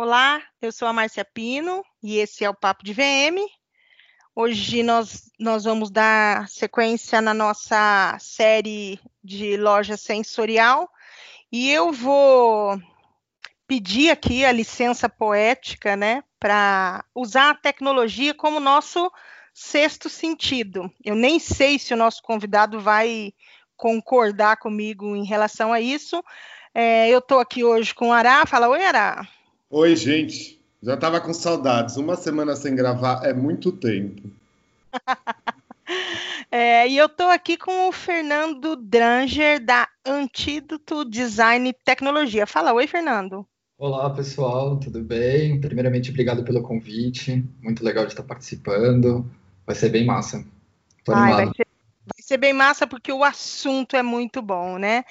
Olá, eu sou a Márcia Pino e esse é o Papo de VM. Hoje nós, nós vamos dar sequência na nossa série de loja sensorial e eu vou pedir aqui a licença poética, né, para usar a tecnologia como nosso sexto sentido. Eu nem sei se o nosso convidado vai concordar comigo em relação a isso. É, eu estou aqui hoje com o Ará. Fala, oi, Ará. Oi, gente. Já estava com saudades. Uma semana sem gravar é muito tempo. é, e eu estou aqui com o Fernando Dranger, da Antídoto Design e Tecnologia. Fala, oi, Fernando. Olá, pessoal, tudo bem? Primeiramente, obrigado pelo convite. Muito legal de estar participando. Vai ser bem massa. Tô Ai, vai ser ser bem massa porque o assunto é muito bom, né?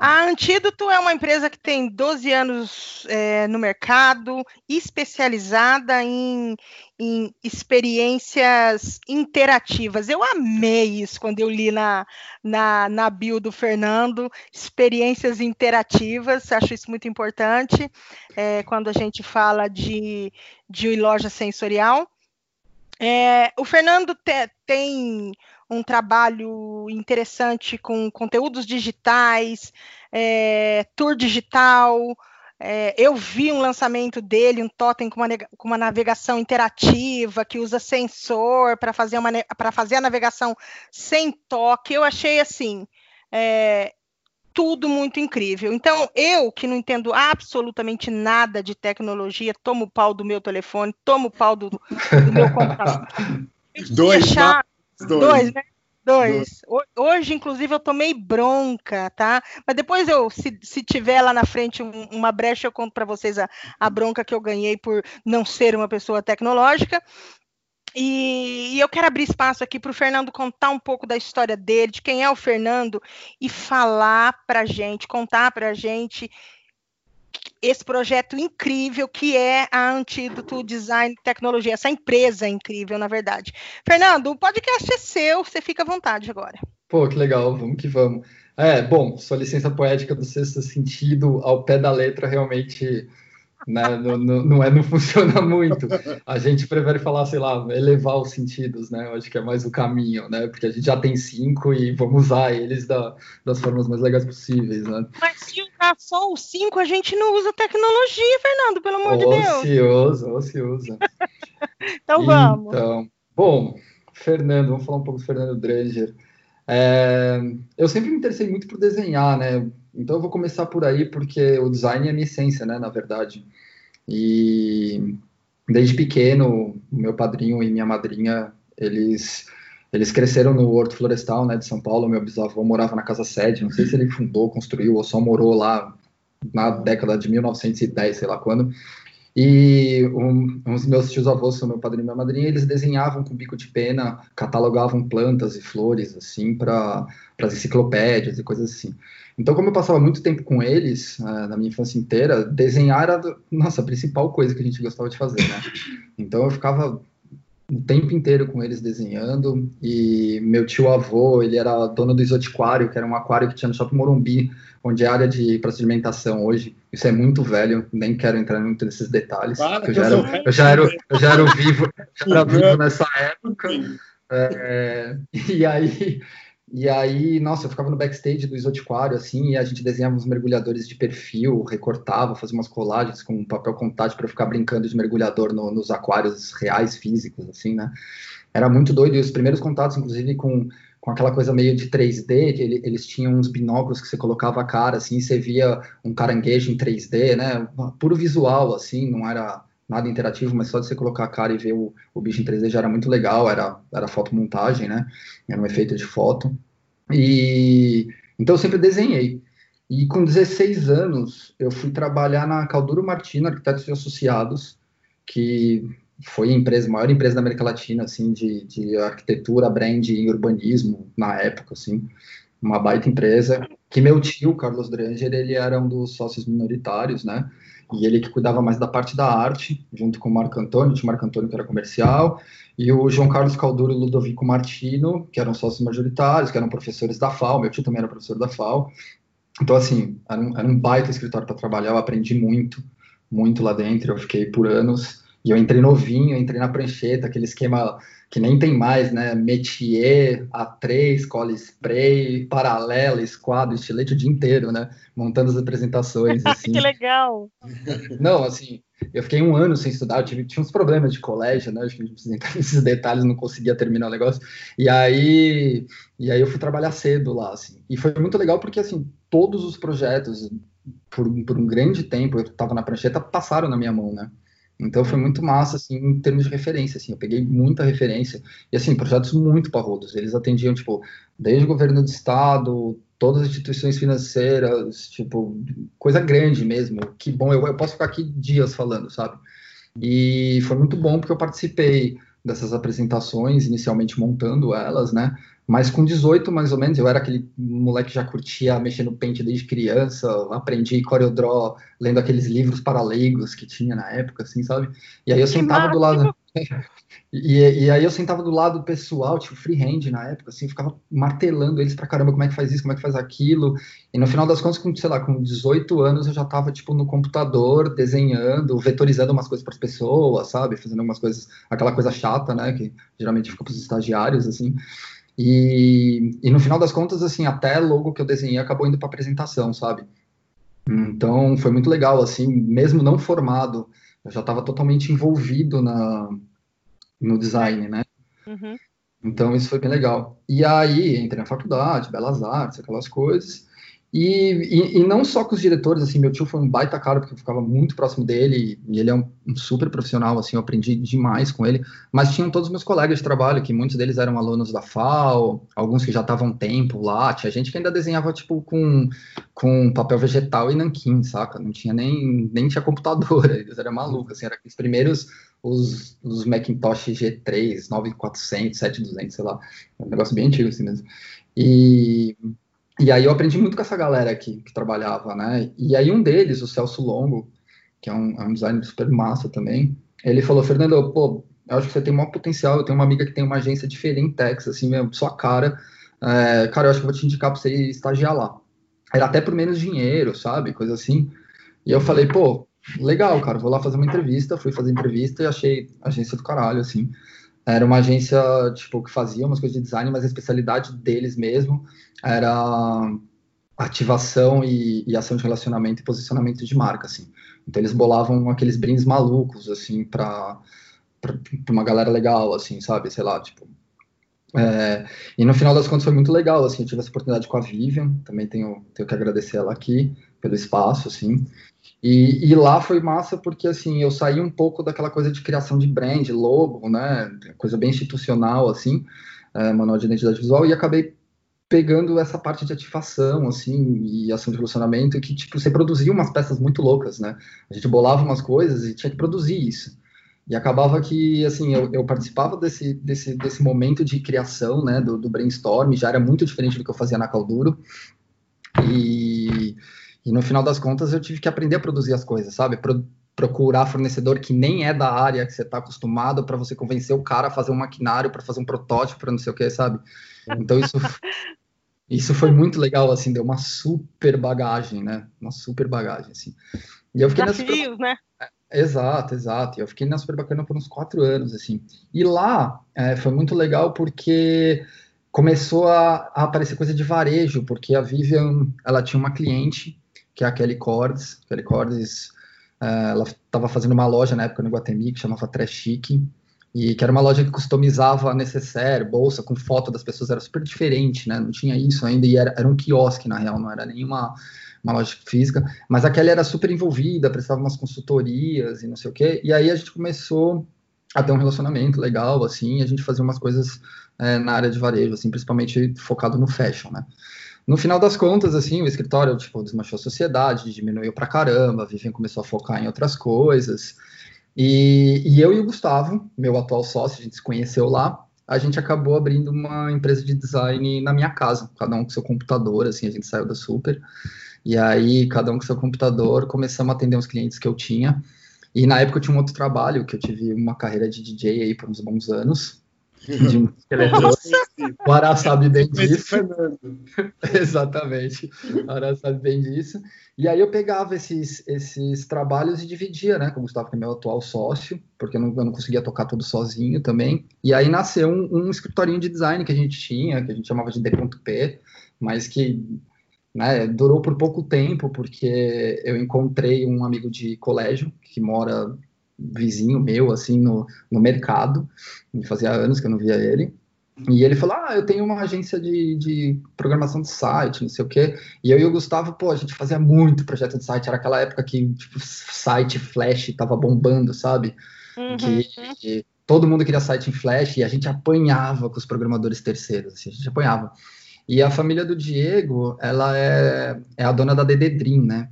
A Antídoto é uma empresa que tem 12 anos é, no mercado, especializada em, em experiências interativas. Eu amei isso quando eu li na, na, na bio do Fernando, experiências interativas, acho isso muito importante é, quando a gente fala de, de loja sensorial. É, o Fernando te, tem um trabalho interessante com conteúdos digitais, é, tour digital. É, eu vi um lançamento dele, um totem com uma, com uma navegação interativa, que usa sensor para fazer, fazer a navegação sem toque. Eu achei assim. É, tudo muito incrível. Então, eu que não entendo absolutamente nada de tecnologia, tomo o pau do meu telefone, tomo o pau do, do meu computador. Dois, achar... Dois. Dois, né? Dois. Hoje, inclusive, eu tomei bronca, tá? Mas depois eu, se, se tiver lá na frente um, uma brecha, eu conto para vocês a, a bronca que eu ganhei por não ser uma pessoa tecnológica. E, e, eu quero abrir espaço aqui para o Fernando contar um pouco da história dele, de quem é o Fernando, e falar para gente, contar para gente esse projeto incrível que é a Antídoto Design Tecnologia, essa empresa incrível, na verdade. Fernando, o podcast é seu, você fica à vontade agora. Pô, que legal, vamos que vamos. É, bom, sua licença poética do sexto sentido, ao pé da letra, realmente né? Não, não, não, é, não funciona muito. A gente prefere falar, sei lá, elevar os sentidos, né? Eu acho que é mais o caminho, né? Porque a gente já tem cinco e vamos usar eles da, das formas mais legais possíveis, né? Mas se usar só os cinco, a gente não usa tecnologia, Fernando, pelo amor de Deus. Ocioso, ocioso. então vamos. Então, bom, Fernando, vamos falar um pouco do Fernando Dranger. É, eu sempre me interessei muito por desenhar, né? Então eu vou começar por aí, porque o design é a minha essência, né, na verdade. E desde pequeno, meu padrinho e minha madrinha, eles eles cresceram no Horto Florestal, né, de São Paulo. Meu bisavô morava na casa sede, não sei se ele fundou, construiu ou só morou lá na década de 1910, sei lá quando. E um, meus tios avós, são meu padrinho e minha madrinha, eles desenhavam com bico de pena, catalogavam plantas e flores, assim, para as enciclopédias e coisas assim. Então, como eu passava muito tempo com eles, uh, na minha infância inteira, desenhar era, nossa, a principal coisa que a gente gostava de fazer, né? Então, eu ficava o tempo inteiro com eles desenhando, e meu tio-avô, ele era dono do Exotiquário, que era um aquário que tinha no Shopping Morumbi, onde é área de procedimentação hoje. Isso é muito velho, nem quero entrar muito nesses detalhes. Claro, eu, já era, eu, já era, eu já era vivo, já era vivo nessa época. É, e aí, e aí, nossa, eu ficava no backstage do Exotiquário, assim, e a gente desenhava uns mergulhadores de perfil, recortava, fazia umas colagens com papel contato para ficar brincando de mergulhador no, nos aquários reais, físicos, assim, né? Era muito doido. E os primeiros contatos, inclusive, com com aquela coisa meio de 3D, que ele, eles tinham uns binóculos que você colocava a cara, assim, você via um caranguejo em 3D, né? Puro visual, assim, não era nada interativo, mas só de você colocar a cara e ver o, o bicho em 3D já era muito legal, era, era fotomontagem, né? Era um efeito de foto. E então eu sempre desenhei. E com 16 anos, eu fui trabalhar na Calduro Martino Arquitetos e Associados, que foi a empresa, maior empresa da América Latina, assim, de, de arquitetura, brand e urbanismo na época, assim, uma baita empresa, que meu tio, Carlos Dranger, ele era um dos sócios minoritários, né, e ele que cuidava mais da parte da arte, junto com o Marco Antônio, o Marco Antônio que era comercial, e o João Carlos Calduro e Ludovico Martino, que eram sócios majoritários, que eram professores da FAO, meu tio também era professor da FAO, então, assim, era um, era um baita escritório para trabalhar, eu aprendi muito, muito lá dentro, eu fiquei por anos, e eu entrei novinho, entrei na prancheta, aquele esquema que nem tem mais, né? Métier, A3, cola spray, paralela, esquadro, estilete o dia inteiro, né? Montando as apresentações. Assim. que legal! Não, assim, eu fiquei um ano sem estudar, eu tive, tinha uns problemas de colégio, né? Acho que a gente precisa entrar nesses detalhes, não conseguia terminar o negócio. E aí, e aí eu fui trabalhar cedo lá, assim. E foi muito legal porque, assim, todos os projetos, por, por um grande tempo, eu estava na prancheta, passaram na minha mão, né? Então foi muito massa, assim, em termos de referência, assim, eu peguei muita referência, e assim, projetos muito parrudos, eles atendiam, tipo, desde o governo do estado, todas as instituições financeiras, tipo, coisa grande mesmo, que bom, eu, eu posso ficar aqui dias falando, sabe? E foi muito bom porque eu participei dessas apresentações, inicialmente montando elas, né? Mas com 18, mais ou menos, eu era aquele moleque que já curtia mexer no Paint desde criança, aprendi CorelDRAW lendo aqueles livros para leigos que tinha na época, assim, sabe? E aí eu que sentava do lado... e, e, aí eu sentava do lado do pessoal, tipo, freehand na época, assim, ficava martelando eles pra caramba, como é que faz isso, como é que faz aquilo. E no final das contas, com, sei lá, com 18 anos, eu já tava, tipo, no computador, desenhando, vetorizando umas coisas para as pessoas, sabe? Fazendo algumas coisas, aquela coisa chata, né? Que geralmente fica pros estagiários, assim. E, e no final das contas, assim, até logo que eu desenhei acabou indo para apresentação, sabe? Então foi muito legal, assim, mesmo não formado, eu já estava totalmente envolvido na, no design, né? Uhum. Então isso foi bem legal. E aí entrei na faculdade, Belas Artes, aquelas coisas. E, e, e, não só com os diretores, assim, meu tio foi um baita cara, porque eu ficava muito próximo dele, e ele é um, um, super profissional, assim, eu aprendi demais com ele, mas tinham todos os meus colegas de trabalho, que muitos deles eram alunos da FAO, alguns que já estavam um tempo lá, tinha gente que ainda desenhava, tipo, com, com papel vegetal e nanquim, saca? Não tinha nem, nem tinha computador, eles eram malucos, assim, eram os primeiros, os, os Macintosh G3, 9400, 7200, sei lá, um negócio bem antigo, assim mesmo. E... E aí eu aprendi muito com essa galera aqui que trabalhava, né? E aí um deles, o Celso Longo, que é um, é um designer super massa também, ele falou, Fernando, pô, eu acho que você tem um maior potencial, eu tenho uma amiga que tem uma agência diferente em Texas, assim, mesmo, sua cara, é, cara, eu acho que eu vou te indicar para você estagiar lá. Era até por menos dinheiro, sabe? Coisa assim. E eu falei, pô, legal, cara, vou lá fazer uma entrevista, fui fazer entrevista e achei agência do caralho, assim. Era uma agência, tipo, que fazia umas coisas de design, mas a especialidade deles mesmo era ativação e, e, ação de relacionamento e posicionamento de marca, assim. Então eles bolavam aqueles brindes malucos, assim, para uma galera legal, assim, sabe? Sei lá, tipo. É, e no final das contas foi muito legal, assim, eu tive essa oportunidade com a Vivian, também tenho, tenho que agradecer ela aqui pelo espaço, assim. E, e, lá foi massa porque, assim, eu saí um pouco daquela coisa de criação de brand, logo, né, coisa bem institucional, assim, é, manual de identidade visual, e acabei pegando essa parte de ativação, assim, e ação de relacionamento, que, tipo, você produzia umas peças muito loucas, né? A gente bolava umas coisas e tinha que produzir isso. E acabava que, assim, eu, eu participava desse, desse, desse momento de criação, né, do, do, brainstorm, já era muito diferente do que eu fazia na Calduro. E, e no final das contas eu tive que aprender a produzir as coisas, sabe? Pro, procurar fornecedor que nem é da área que você está acostumado para você convencer o cara a fazer um maquinário, para fazer um protótipo, para não sei o que, sabe? Então isso isso foi muito legal, assim, deu uma super bagagem, né? Uma super bagagem, assim. E eu fiquei Desafios, super... né? É, exato, exato. Eu fiquei na super bacana por uns quatro anos, assim. E lá é, foi muito legal porque começou a, a, aparecer coisa de varejo, porque a Vivian, ela tinha uma cliente, que é a Kelly Cordes. Kelly Cordes, é, ela estava fazendo uma loja na época no Guatemi, que chamava Trash Chic e que era uma loja que customizava necessaire, bolsa com foto das pessoas, era super diferente, né? Não tinha isso ainda, e era, era um quiosque, na real, não era nenhuma uma loja física, mas aquela era super envolvida, prestava umas consultorias e não sei o quê, e aí a gente começou a ter um relacionamento legal, assim, a gente fazia umas coisas é, na área de varejo, assim, principalmente focado no fashion, né? No final das contas, assim, o escritório, tipo, desmanchou a sociedade, diminuiu pra caramba, a Vivian começou a focar em outras coisas, e, e, eu e o Gustavo, meu atual sócio, a gente se conheceu lá, a gente acabou abrindo uma empresa de design na minha casa, cada um com seu computador, assim, a gente saiu da Super, e aí cada um com seu computador, começamos a atender os clientes que eu tinha, e na época eu tinha um outro trabalho, que eu tive uma carreira de DJ aí por uns bons anos, de. O Ará sabe bem disso. Exatamente. O Ará sabe bem disso. E aí eu pegava esses, esses trabalhos e dividia, né, com o Gustavo, que é meu atual sócio, porque eu não, eu não conseguia tocar tudo sozinho também. E aí nasceu um, um escritorinho de design que a gente tinha, que a gente chamava de D.P, mas que né, durou por pouco tempo, porque eu encontrei um amigo de colégio que mora vizinho meu, assim, no, no mercado, fazia anos que eu não via ele, e ele falou: Ah, eu tenho uma agência de, de programação de site, não sei o quê. E eu e o Gustavo, pô, a gente fazia muito projeto de site. Era aquela época que tipo, site Flash tava bombando, sabe? Uhum. Que, que, todo mundo queria site em Flash e a gente apanhava com os programadores terceiros, assim, a gente apanhava. E a família do Diego, ela é, é a dona da DD Dream, né?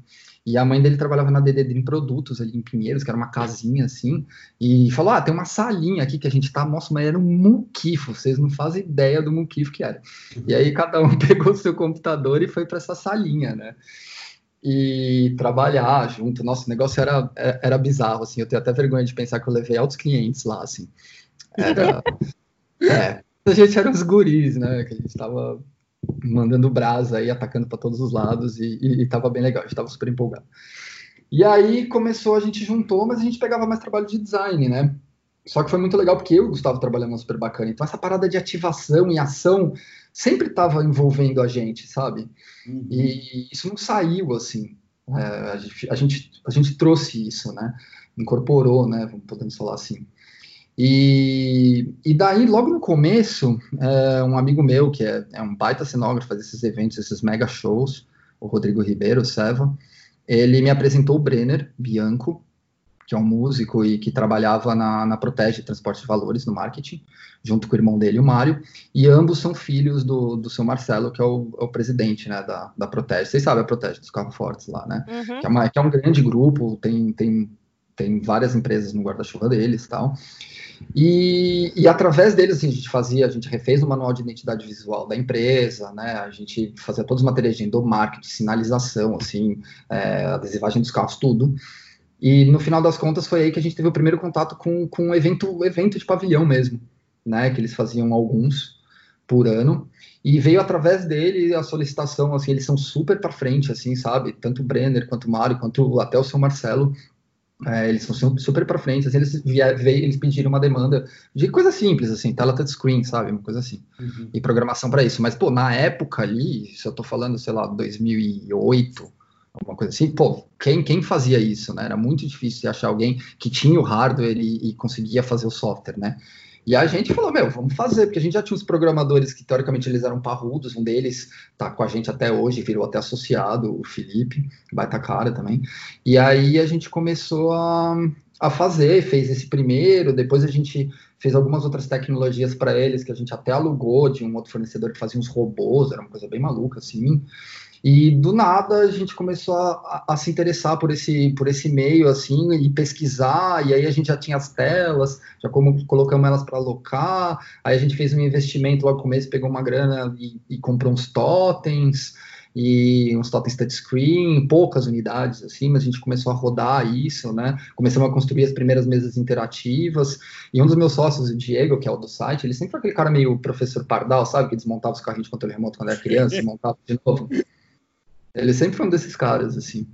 E a mãe dele trabalhava na DD Dream Produtos ali em Pinheiros, que era uma casinha assim, e falou: Ah, tem uma salinha aqui que a gente tá. Nossa, mas era um muquifo, vocês não fazem ideia do muquifo que era. E aí cada um pegou o seu computador e foi para essa salinha, né? E trabalhar junto. Nossa, o negócio era, era bizarro, assim. Eu tenho até vergonha de pensar que eu levei altos clientes lá, assim. Era. é, a gente era os guris, né? Que a gente tava mandando brasa aí, atacando para todos os lados e, e, e tava bem legal, a gente tava super empolgado. E aí começou, a gente juntou, mas a gente pegava mais trabalho de design, né? Só que foi muito legal porque eu e o Gustavo trabalhamos super bacana. Então essa parada de ativação e ação sempre estava envolvendo a gente, sabe? Uhum. E isso não saiu assim. É, a, gente, a, gente, a gente trouxe isso, né? Incorporou, né? Podemos falar assim. E, e daí, logo no começo, é, um amigo meu, que é, é um baita cenógrafo, faz esses eventos, esses mega shows, o Rodrigo Ribeiro, o Seva, ele me apresentou o Brenner Bianco, que é um músico e que trabalhava na, na Protege Transporte de Valores, no marketing, junto com o irmão dele, o Mário, e ambos são filhos do, do seu Marcelo, que é o, é o presidente né, da, da Protege. Vocês sabem a Protege, dos carros fortes lá, né? Uhum. Que, é uma, que é um grande grupo, tem, tem, tem várias empresas no guarda-chuva deles e tal. E, e, através deles assim, a gente fazia, a gente refez o manual de identidade visual da empresa, né? A gente fazia todos os materiais de endomarketing, sinalização, assim, é, adesivagem dos carros, tudo. E no final das contas foi aí que a gente teve o primeiro contato com, com um evento, evento de pavilhão mesmo, né? Que eles faziam alguns por ano. E veio através dele a solicitação, assim, eles são super para frente, assim, sabe? Tanto o Brenner, quanto o Mário, quanto até o seu Marcelo, é, eles são super para frente, assim, eles, vier, eles pediram uma demanda de coisa simples, assim, tela touchscreen, sabe, uma coisa assim, uhum. e programação para isso. Mas, pô, na época ali, se eu tô falando, sei lá, 2008, alguma coisa assim, pô, quem, quem fazia isso, né? Era muito difícil de achar alguém que tinha o hardware e, e conseguia fazer o software, né? E a gente falou, meu, vamos fazer, porque a gente já tinha os programadores que teoricamente eles eram parrudos, um deles tá com a gente até hoje, virou até associado, o Felipe, baita cara também. E aí a gente começou a, a fazer, fez esse primeiro, depois a gente fez algumas outras tecnologias para eles que a gente até alugou de um outro fornecedor que fazia uns robôs, era uma coisa bem maluca assim. E do nada a gente começou a, a, a, se interessar por esse, por esse meio, assim, e pesquisar, e aí a gente já tinha as telas, já como colocamos elas para alocar, aí a gente fez um investimento logo no começo, pegou uma grana e, e comprou uns totens, e uns totens touchscreen, poucas unidades, assim, mas a gente começou a rodar isso, né? Começamos a construir as primeiras mesas interativas, e um dos meus sócios, o Diego, que é o do site, ele sempre foi aquele cara meio professor pardal, sabe? Que desmontava os carrinhos de controle remoto quando era criança, e montava de novo. Ele sempre foi um desses caras, assim.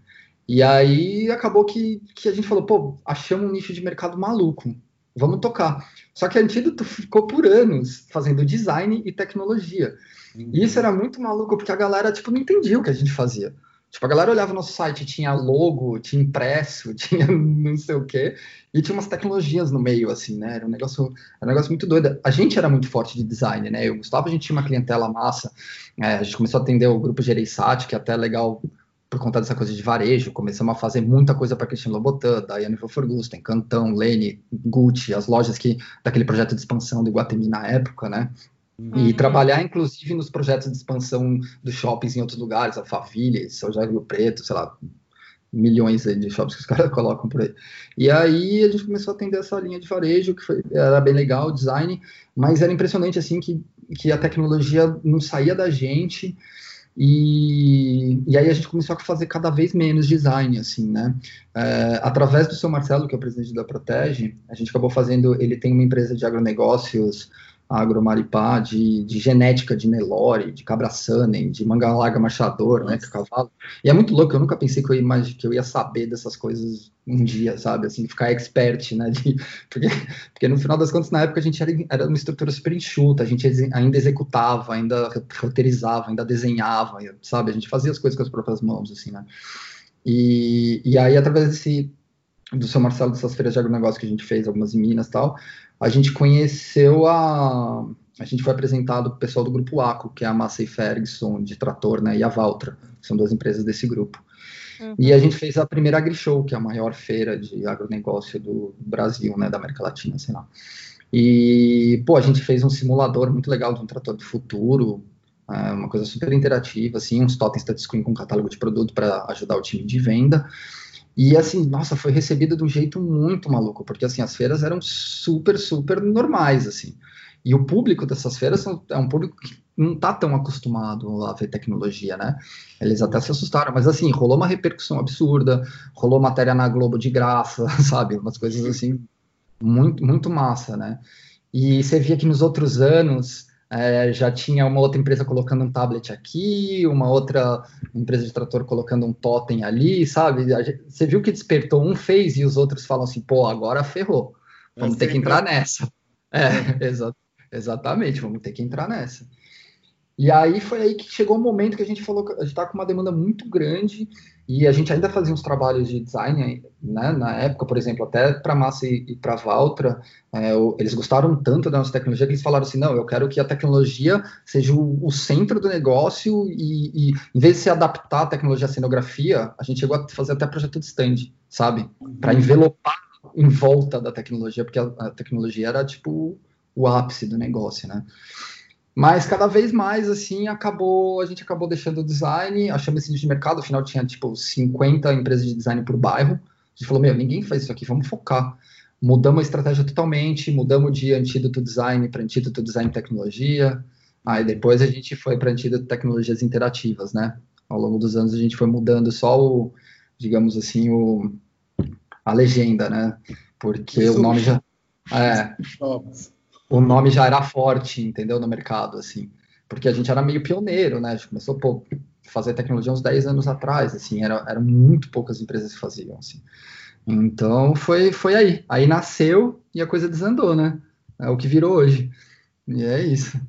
E aí acabou que, que a gente falou, pô, achamos um nicho de mercado maluco, vamos tocar. Só que a Antídoto ficou por anos fazendo design e tecnologia. Uhum. E isso era muito maluco, porque a galera, tipo, não entendia o que a gente fazia. Tipo, a galera olhava no nosso site, tinha logo, tinha impresso, tinha não sei o quê, e tinha umas tecnologias no meio, assim, né? Era um negócio, era um negócio muito doido. A gente era muito forte de design, né? Eu o Gustavo, a gente tinha uma clientela massa, é, a gente começou a atender o grupo Gereissat, que é até legal por conta dessa coisa de varejo, começamos a fazer muita coisa para Christian Lobotan, Daiane Forgusten, Cantão, Lene, Gucci, as lojas que daquele projeto de expansão do Iguatemi na época, né? E uhum. trabalhar, inclusive, nos projetos de expansão dos shoppings em outros lugares, Alphaville, São José do Preto, sei lá, milhões de shoppings que os caras colocam por aí. E aí a gente começou a atender essa linha de varejo, que foi, era bem legal, o design, mas era impressionante, assim, que, que a tecnologia não saía da gente, e, e aí a gente começou a fazer cada vez menos design, assim, né? É, através do seu Marcelo, que é o presidente da Protege, a gente acabou fazendo, ele tem uma empresa de agronegócios agromaripá, de, de genética de Nelore, de cabra Sanen, de manga larga marchador, né, que é cavalo. E é muito louco, eu nunca pensei que eu, ia, que eu ia saber dessas coisas um dia, sabe, assim, ficar expert, né, de, porque, porque no final das contas, na época, a gente era, era uma estrutura super enxuta, a gente ainda executava, ainda roteirizava, ainda desenhava, sabe, a gente fazia as coisas com as próprias mãos, assim, né. E, e aí, através desse, do seu Marcelo, dessas feiras de agronegócio que a gente fez, algumas em Minas e tal, a gente conheceu a. A gente foi apresentado para o pessoal do grupo ACO, que é a Massey Ferguson de trator, né, e a Valtra, que são duas empresas desse grupo. Uhum. E a gente fez a primeira AgriShow, que é a maior feira de agronegócio do Brasil, né, da América Latina, sei lá. E, pô, a gente fez um simulador muito legal de um trator do futuro, é, uma coisa super interativa, assim, uns totens touchscreen com catálogo de produto para ajudar o time de venda. E assim, nossa, foi recebida de um jeito muito maluco, porque assim, as feiras eram super, super normais, assim. E o público dessas feiras é um público que não está tão acostumado a ver tecnologia, né? Eles até se assustaram, mas assim, rolou uma repercussão absurda, rolou matéria na Globo de graça, sabe? Umas coisas assim, muito, muito massa, né? E você via que nos outros anos é, já tinha uma outra empresa colocando um tablet aqui, uma outra empresa de trator colocando um totem ali, sabe? Você viu que despertou, um fez e os outros falam assim, pô, agora ferrou, vamos é ter que entrar nessa. É, exa exatamente, vamos ter que entrar nessa. E aí foi aí que chegou o um momento que a gente falou que a gente está com uma demanda muito grande e a gente ainda fazia uns trabalhos de design, né, na época, por exemplo, até para Massa e, e para Valtra, é, eles gostaram tanto da nossa tecnologia que eles falaram assim, não, eu quero que a tecnologia seja o, o centro do negócio e, e, em vez de se adaptar à tecnologia à cenografia, a gente chegou a fazer até projeto de stand, sabe? Para uhum. envelopar em volta da tecnologia, porque a, a tecnologia era tipo o ápice do negócio, né? Mas cada vez mais, assim, acabou, a gente acabou deixando o design, achamos esse nicho de mercado, afinal tinha, tipo, 50 empresas de design por bairro. A gente falou, meu, ninguém faz isso aqui, vamos focar. Mudamos a estratégia totalmente, mudamos de antídoto design para antídoto design tecnologia. Aí depois a gente foi para antídoto tecnologias interativas, né? Ao longo dos anos a gente foi mudando só o, digamos assim, o, a legenda, né? Porque Isso o nome já... É, o nome já era forte, entendeu, no mercado, assim, porque a gente era meio pioneiro, né, a gente começou a fazer tecnologia uns 10 anos atrás, assim, era, eram muito poucas empresas que faziam, assim. Então, foi, foi aí. Aí nasceu e a coisa desandou, né? É o que virou hoje. E é isso.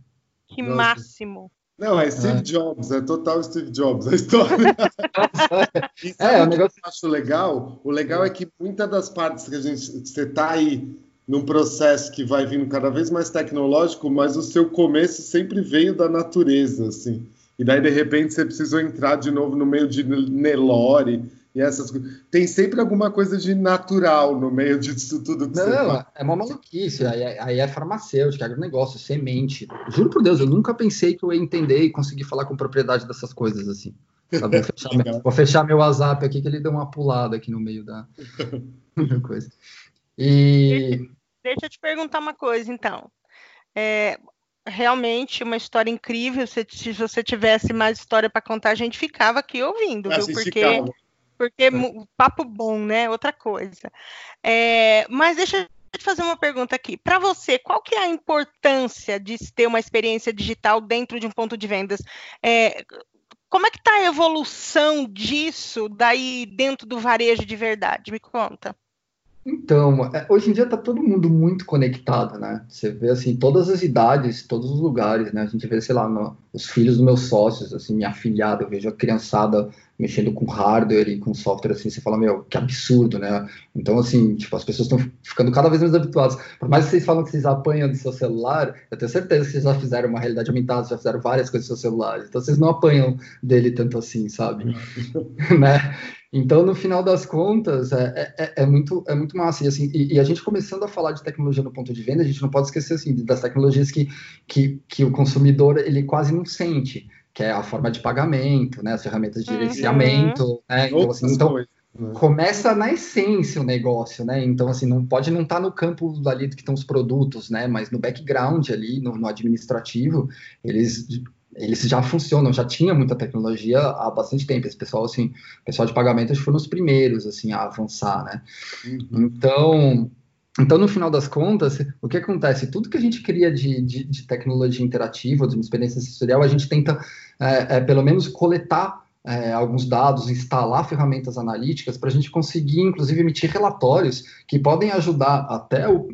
Que Nossa. máximo. Não, é Steve é. Jobs, é total Steve Jobs a história. é, o negócio... que eu acho legal, o legal é que muitas das partes que a gente, você tá aí num processo que vai vindo cada vez mais tecnológico, mas o seu começo sempre veio da natureza, assim. E daí, de repente, você precisou entrar de novo no meio de Nelore e essas coisas. Tem sempre alguma coisa de natural no meio disso tudo que Não, você é uma maluquice. Aí, é, aí é farmacêutica, agronegócio, semente. Juro por Deus, eu nunca pensei que eu ia entender e conseguir falar com propriedade dessas coisas, assim. Vou, fechar meu, vou fechar meu WhatsApp aqui, que ele deu uma pulada aqui no meio da coisa. E Deixa eu te perguntar uma coisa, então. É, realmente uma história incrível. Se, se você tivesse mais história para contar, a gente ficava aqui ouvindo, viu? Porque, porque é. papo bom, né? Outra coisa. É, mas deixa eu te fazer uma pergunta aqui. Para você, qual que é a importância de ter uma experiência digital dentro de um ponto de vendas? É, como é que está a evolução disso daí dentro do varejo de verdade? Me conta. Então, é, hoje em dia está todo mundo muito conectado, né? Você vê, assim, todas as idades, todos os lugares, né? A gente vê, sei lá, no, os filhos dos meus sócios, assim, minha afilhada, eu vejo a criançada mexendo com hardware e com software, assim, você fala, meu, que absurdo, né? Então, assim, tipo, as pessoas estão ficando cada vez mais habituadas. Por mais que vocês falam que vocês apanham do seu celular, eu tenho certeza que vocês já fizeram uma realidade aumentada, já fizeram várias coisas do seu celular, então vocês não apanham dele tanto assim, sabe? né? Então, no final das contas, é, é, é, muito, é muito massa. E, assim, e, e, a gente começando a falar de tecnologia no ponto de venda, a gente não pode esquecer assim, das tecnologias que, que, que o consumidor ele quase não sente, que é a forma de pagamento, né, as ferramentas de uhum. gerenciamento. Uhum. Né? Então, assim, então né? começa na essência o negócio, né? Então, assim, não pode não estar tá no campo ali que estão os produtos, né? Mas no background ali, no, no administrativo, eles eles já funcionam, já tinha muita tecnologia há bastante tempo. Esse pessoal, assim, pessoal de pagamento, acho que foram os primeiros, assim, a avançar, né? Uhum. Então, então, no final das contas, o que acontece? Tudo que a gente cria de, de, de tecnologia interativa, de uma experiência sensorial, a gente tenta, é, é, pelo menos, coletar é, alguns dados, instalar ferramentas analíticas para a gente conseguir, inclusive, emitir relatórios que podem ajudar até o,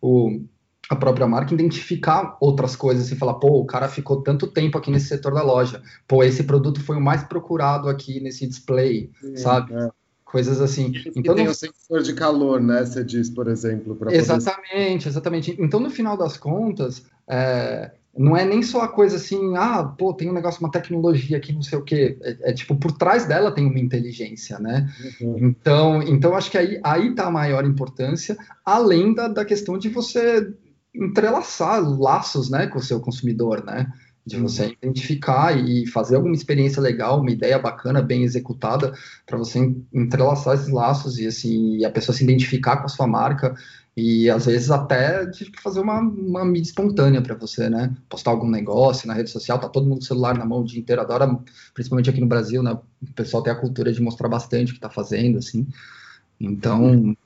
o, a própria marca identificar outras coisas e falar, pô, o cara ficou tanto tempo aqui nesse setor da loja, pô, esse produto foi o mais procurado aqui nesse display, sabe? É coisas assim. então tem não... o sensor de calor, né? Você diz, por exemplo, para exatamente, poder... exatamente. Então no final das contas, é... não é nem só a coisa assim, ah, pô, tem um negócio, uma tecnologia aqui, não sei o quê. É, é tipo por trás dela tem uma inteligência, né? Uhum. Então, então acho que aí aí tá a maior importância, além da, da questão de você entrelaçar laços, né, com o seu consumidor, né? De você identificar e fazer alguma experiência legal, uma ideia bacana, bem executada, para você entrelaçar esses laços e assim a pessoa se identificar com a sua marca e às vezes até fazer uma, uma mídia espontânea para você, né? Postar algum negócio na rede social, tá todo mundo com o celular na mão o dia inteiro, adora, principalmente aqui no Brasil, né? O pessoal tem a cultura de mostrar bastante o que tá fazendo, assim. Então,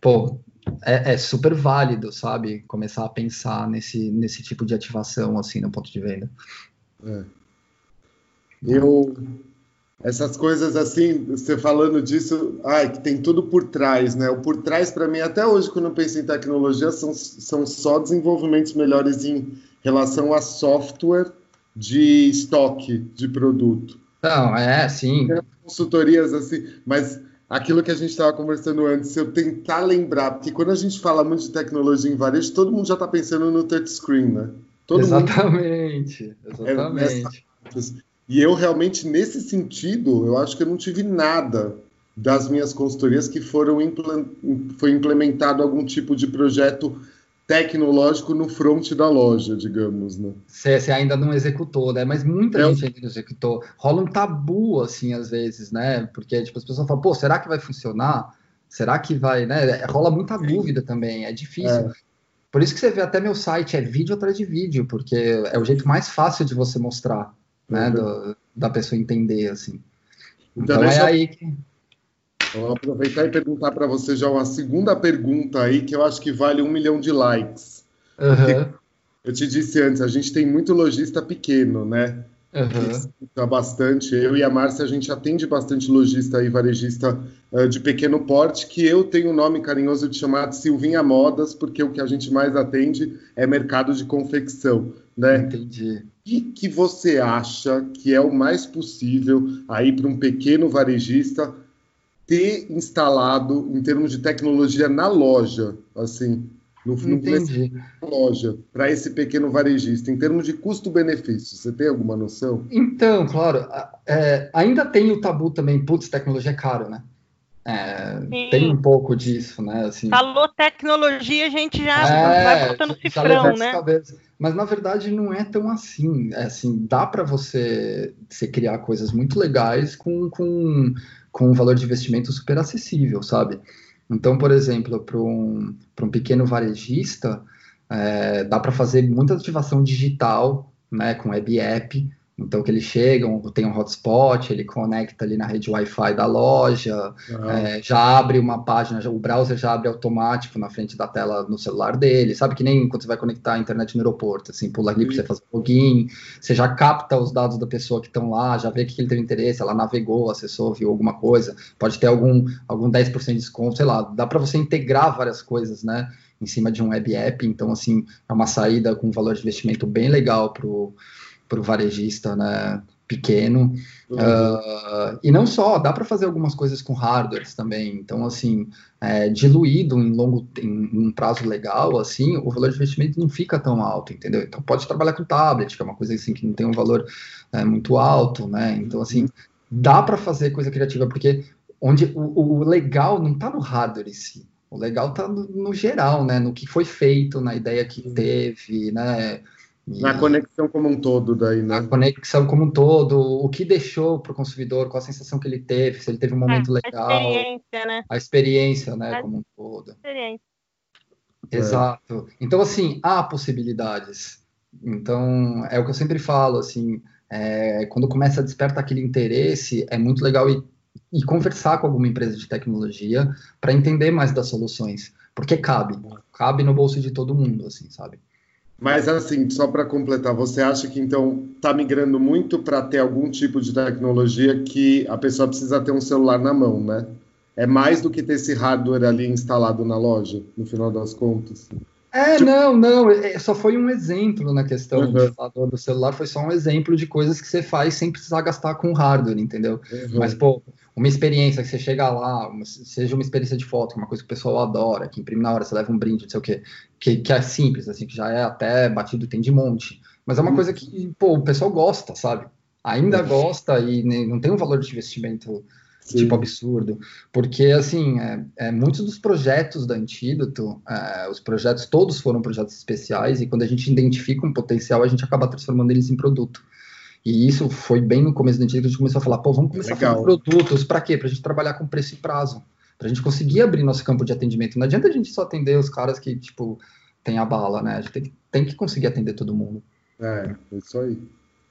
pô, é, é, super válido, sabe? Começar a pensar nesse, nesse tipo de ativação, assim, no ponto de venda. É. Eu, essas coisas assim, você falando disso, ai, que tem tudo por trás, né? O por trás, para mim, até hoje, quando eu penso em tecnologia, são, são só desenvolvimentos melhores em relação a software de estoque de produto. Não, é, sim. Consultorias assim, mas aquilo que a gente estava conversando antes, se eu tentar lembrar, porque quando a gente fala muito de tecnologia em varejo, todo mundo já está pensando no touchscreen, né? Todo exatamente, mundo... exatamente. É e eu realmente, nesse sentido, eu acho que eu não tive nada das minhas consultorias que foram foi implementado algum tipo de projeto tecnológico no front da loja, digamos, né? Você ainda não executou, né? Mas muita é. gente ainda não executou. Rola um tabu, assim, às vezes, né? Porque, tipo, as pessoas falam, pô, será que vai funcionar? Será que vai, né? Rola muita dúvida também, é difícil. É. Por isso que você vê até meu site, é vídeo atrás de vídeo, porque é o jeito mais fácil de você mostrar, né? Uhum. Do, da pessoa entender, assim. Então, então é aí que... Vou aproveitar e perguntar para você já uma segunda pergunta aí, que eu acho que vale um milhão de likes. Uhum. Eu te disse antes, a gente tem muito lojista pequeno, né? Uhum. bastante. Eu e a Márcia, a gente atende bastante lojista e varejista uh, de pequeno porte, que eu tenho o um nome carinhoso de chamar de Silvinha Modas, porque o que a gente mais atende é mercado de confecção, né? Entendi. O que, que você acha que é o mais possível aí para um pequeno varejista ter instalado em termos de tecnologia na loja, assim, no, Entendi. no loja, para esse pequeno varejista, em termos de custo-benefício, você tem alguma noção? Então, claro, é, ainda tem o tabu também, putz, tecnologia é caro, né? É, tem um pouco disso, né? Assim, Falou tecnologia, a gente já é, vai botando cifrão, né? Mas na verdade não é tão assim. É, assim dá para você, você criar coisas muito legais com, com com um valor de investimento super acessível, sabe? Então, por exemplo, para um, um pequeno varejista, é, dá para fazer muita ativação digital, né, com web app, então que eles chegam, tem um hotspot, ele conecta ali na rede Wi-Fi da loja, é, já abre uma página, já, o browser já abre automático na frente da tela no celular dele, sabe? Que nem quando você vai conectar a internet no aeroporto, assim, pula ali para você fazer login, você já capta os dados da pessoa que estão lá, já vê que ele tem interesse, ela navegou, acessou, viu alguma coisa, pode ter algum, algum 10% de desconto, sei lá, dá para você integrar várias coisas, né, em cima de um web app, então assim, é uma saída com um valor de investimento bem legal para o para o varejista né, pequeno. Uhum. Uh, e não só, dá para fazer algumas coisas com hardwares também. Então, assim, é, diluído em longo em, um prazo legal, assim, o valor de investimento não fica tão alto, entendeu? Então, pode trabalhar com tablet, que é uma coisa assim que não tem um valor é, muito alto, né? Então, assim, dá para fazer coisa criativa, porque onde o, o legal não está no hardware em si. O legal está no, no, geral, né? No que foi feito, na ideia que teve, né? Na conexão como um todo, daí, né? Na conexão como um todo, o que deixou para o consumidor, qual a sensação que ele teve, se ele teve um momento é, legal. A experiência, né? A experiência, né, a como um todo. Experiência. Exato. Então, assim, há possibilidades. Então, é o que eu sempre falo, assim, é, quando começa a despertar aquele interesse, é muito legal ir, ir conversar com alguma empresa de tecnologia para entender mais das soluções porque cabe, cabe no bolso de todo mundo, assim, sabe? Mas assim, só para completar, você acha que então está migrando muito para ter algum tipo de tecnologia que a pessoa precisa ter um celular na mão, né? É mais do que ter esse hardware ali instalado na loja, no final das contas. É, tipo... não, não, é, só foi um exemplo na questão uhum. do celular, foi só um exemplo de coisas que você faz sem precisar gastar com hardware, entendeu? Uhum. Mas, pô, uma experiência que você chega lá, uma, seja uma experiência de foto, uma coisa que o pessoal adora, que imprime na hora, você leva um brinde, não sei o quê, que, que é simples, assim, que já é até batido, tem de monte. Mas é uma uhum. coisa que, pô, o pessoal gosta, sabe? Ainda gosta e não tem um valor de investimento Sim. tipo absurdo, porque assim, é, é, muitos dos projetos da Antídoto, é, os projetos todos foram projetos especiais e quando a gente identifica um potencial, a gente acaba transformando eles em produto. E isso foi bem no começo da Antídoto, a gente começou a falar, pô, vamos começar Legal. a fazer produtos, para quê? Para a gente trabalhar com preço e prazo, para a gente conseguir abrir nosso campo de atendimento. Não adianta a gente só atender os caras que, tipo, tem a bala, né? A gente tem que, tem que conseguir atender todo mundo. É, é isso aí.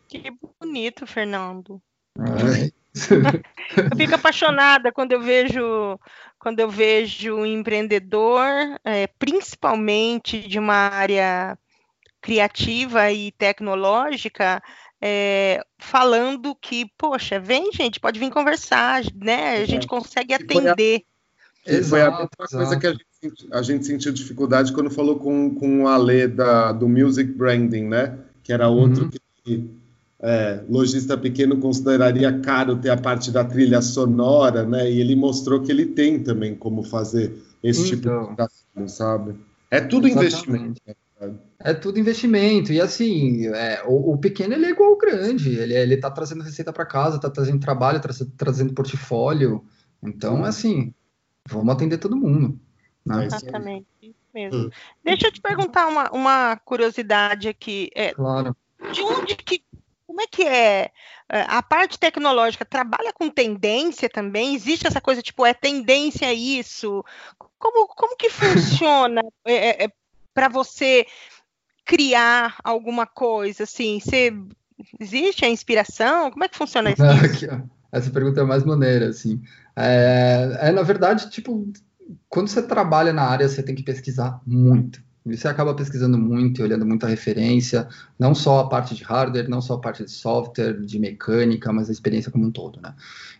Que bonito, Fernando. É. eu fico apaixonada quando eu vejo quando eu vejo um empreendedor, é, principalmente de uma área criativa e tecnológica, é, falando que, poxa, vem gente, pode vir conversar, né? A gente consegue atender. Foi a, foi a mesma coisa que a gente, a gente, sentiu dificuldade quando falou com, com o Ale da, do Music Branding, né? Que era outro uhum. que é, lojista pequeno consideraria caro ter a parte da trilha sonora, né? E ele mostrou que ele tem também como fazer esse então, tipo de trabalho, sabe? É tudo exatamente. investimento. Né? É tudo investimento. E assim, é, o, o, pequeno ele é igual ao grande. Ele, ele tá trazendo receita para casa, tá trazendo trabalho, tá trazendo portfólio. Então, é assim, vamos atender todo mundo. Né? Exatamente, isso mesmo. Hum. Deixa eu te perguntar uma, uma curiosidade aqui. É, claro. De onde que como é que é? é? A parte tecnológica trabalha com tendência também? Existe essa coisa, tipo, é tendência isso? Como, como que funciona é, é, é para você criar alguma coisa, assim? Você, existe a inspiração? Como é que funciona isso? Aqui, Essa pergunta é mais maneira, assim. É, é, na verdade, tipo, quando você trabalha na área, você tem que pesquisar muito. Você acaba pesquisando muito e olhando muita referência, não só a parte de hardware, não só a parte de software, de mecânica, mas a experiência como um todo, né?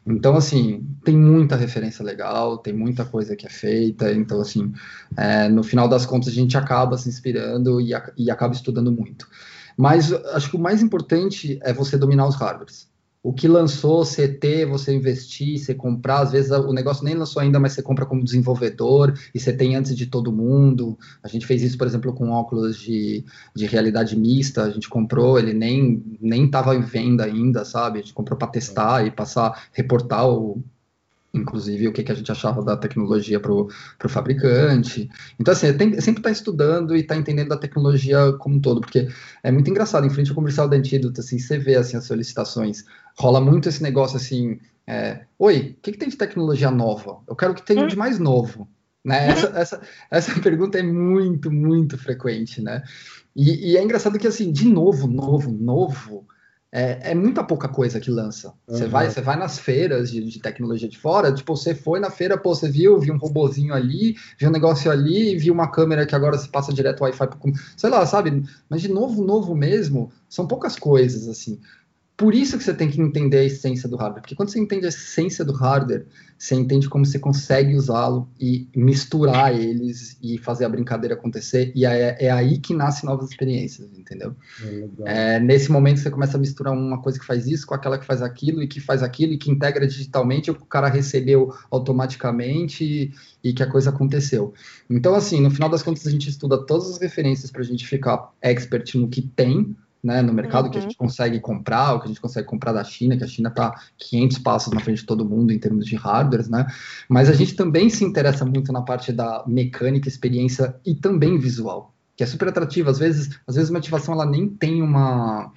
Então, assim, tem muita referência legal, tem muita coisa que é feita, então, assim, é, no final das contas, a gente acaba se inspirando e, e acaba estudando muito. Mas acho que o mais importante é você dominar os hardwares o que lançou, você ter, você investir, você comprar, às vezes o negócio nem lançou ainda, mas você compra como desenvolvedor e você tem antes de todo mundo. A gente fez isso, por exemplo, com óculos de, de realidade mista, a gente comprou, ele nem nem estava em venda ainda, sabe? A gente comprou para testar e passar, reportar o, inclusive o que, que a gente achava da tecnologia para o fabricante. Então, assim, tem, sempre está estudando e está entendendo a tecnologia como um todo, porque é muito engraçado, em frente ao comercial da Antídoto, assim, você vê assim, as solicitações, rola muito esse negócio assim, é, oi, o que, que tem de tecnologia nova? Eu quero que tenha de mais novo. Né? Essa, essa, essa pergunta é muito, muito frequente, né? E, e é engraçado que, assim, de novo, novo, novo, é, é, muita pouca coisa que lança. Você uhum. vai, você vai nas feiras de, de, tecnologia de fora, tipo, você foi na feira, pô, você viu, viu um robozinho ali, viu um negócio ali, viu uma câmera que agora se passa direto Wi-Fi, sei lá, sabe? Mas de novo, novo mesmo, são poucas coisas, assim. Por isso que você tem que entender a essência do hardware, porque quando você entende a essência do hardware, você entende como você consegue usá-lo e misturar eles e fazer a brincadeira acontecer, e é, é aí que nascem novas experiências, entendeu? É, é, nesse momento você começa a misturar uma coisa que faz isso com aquela que faz aquilo, e que faz aquilo, e que integra digitalmente, o cara recebeu automaticamente, e, e que a coisa aconteceu. Então, assim, no final das contas, a gente estuda todas as referências para a gente ficar expert no que tem, né, no mercado uhum. que a uhum. gente consegue comprar, o que a gente consegue comprar da China, que a China está 500 passos na frente de todo mundo em termos de hardware, né? Mas a gente também se interessa muito na parte da mecânica, experiência e também visual, que é super atrativo. Às vezes, às vezes a motivação ela nem tem uma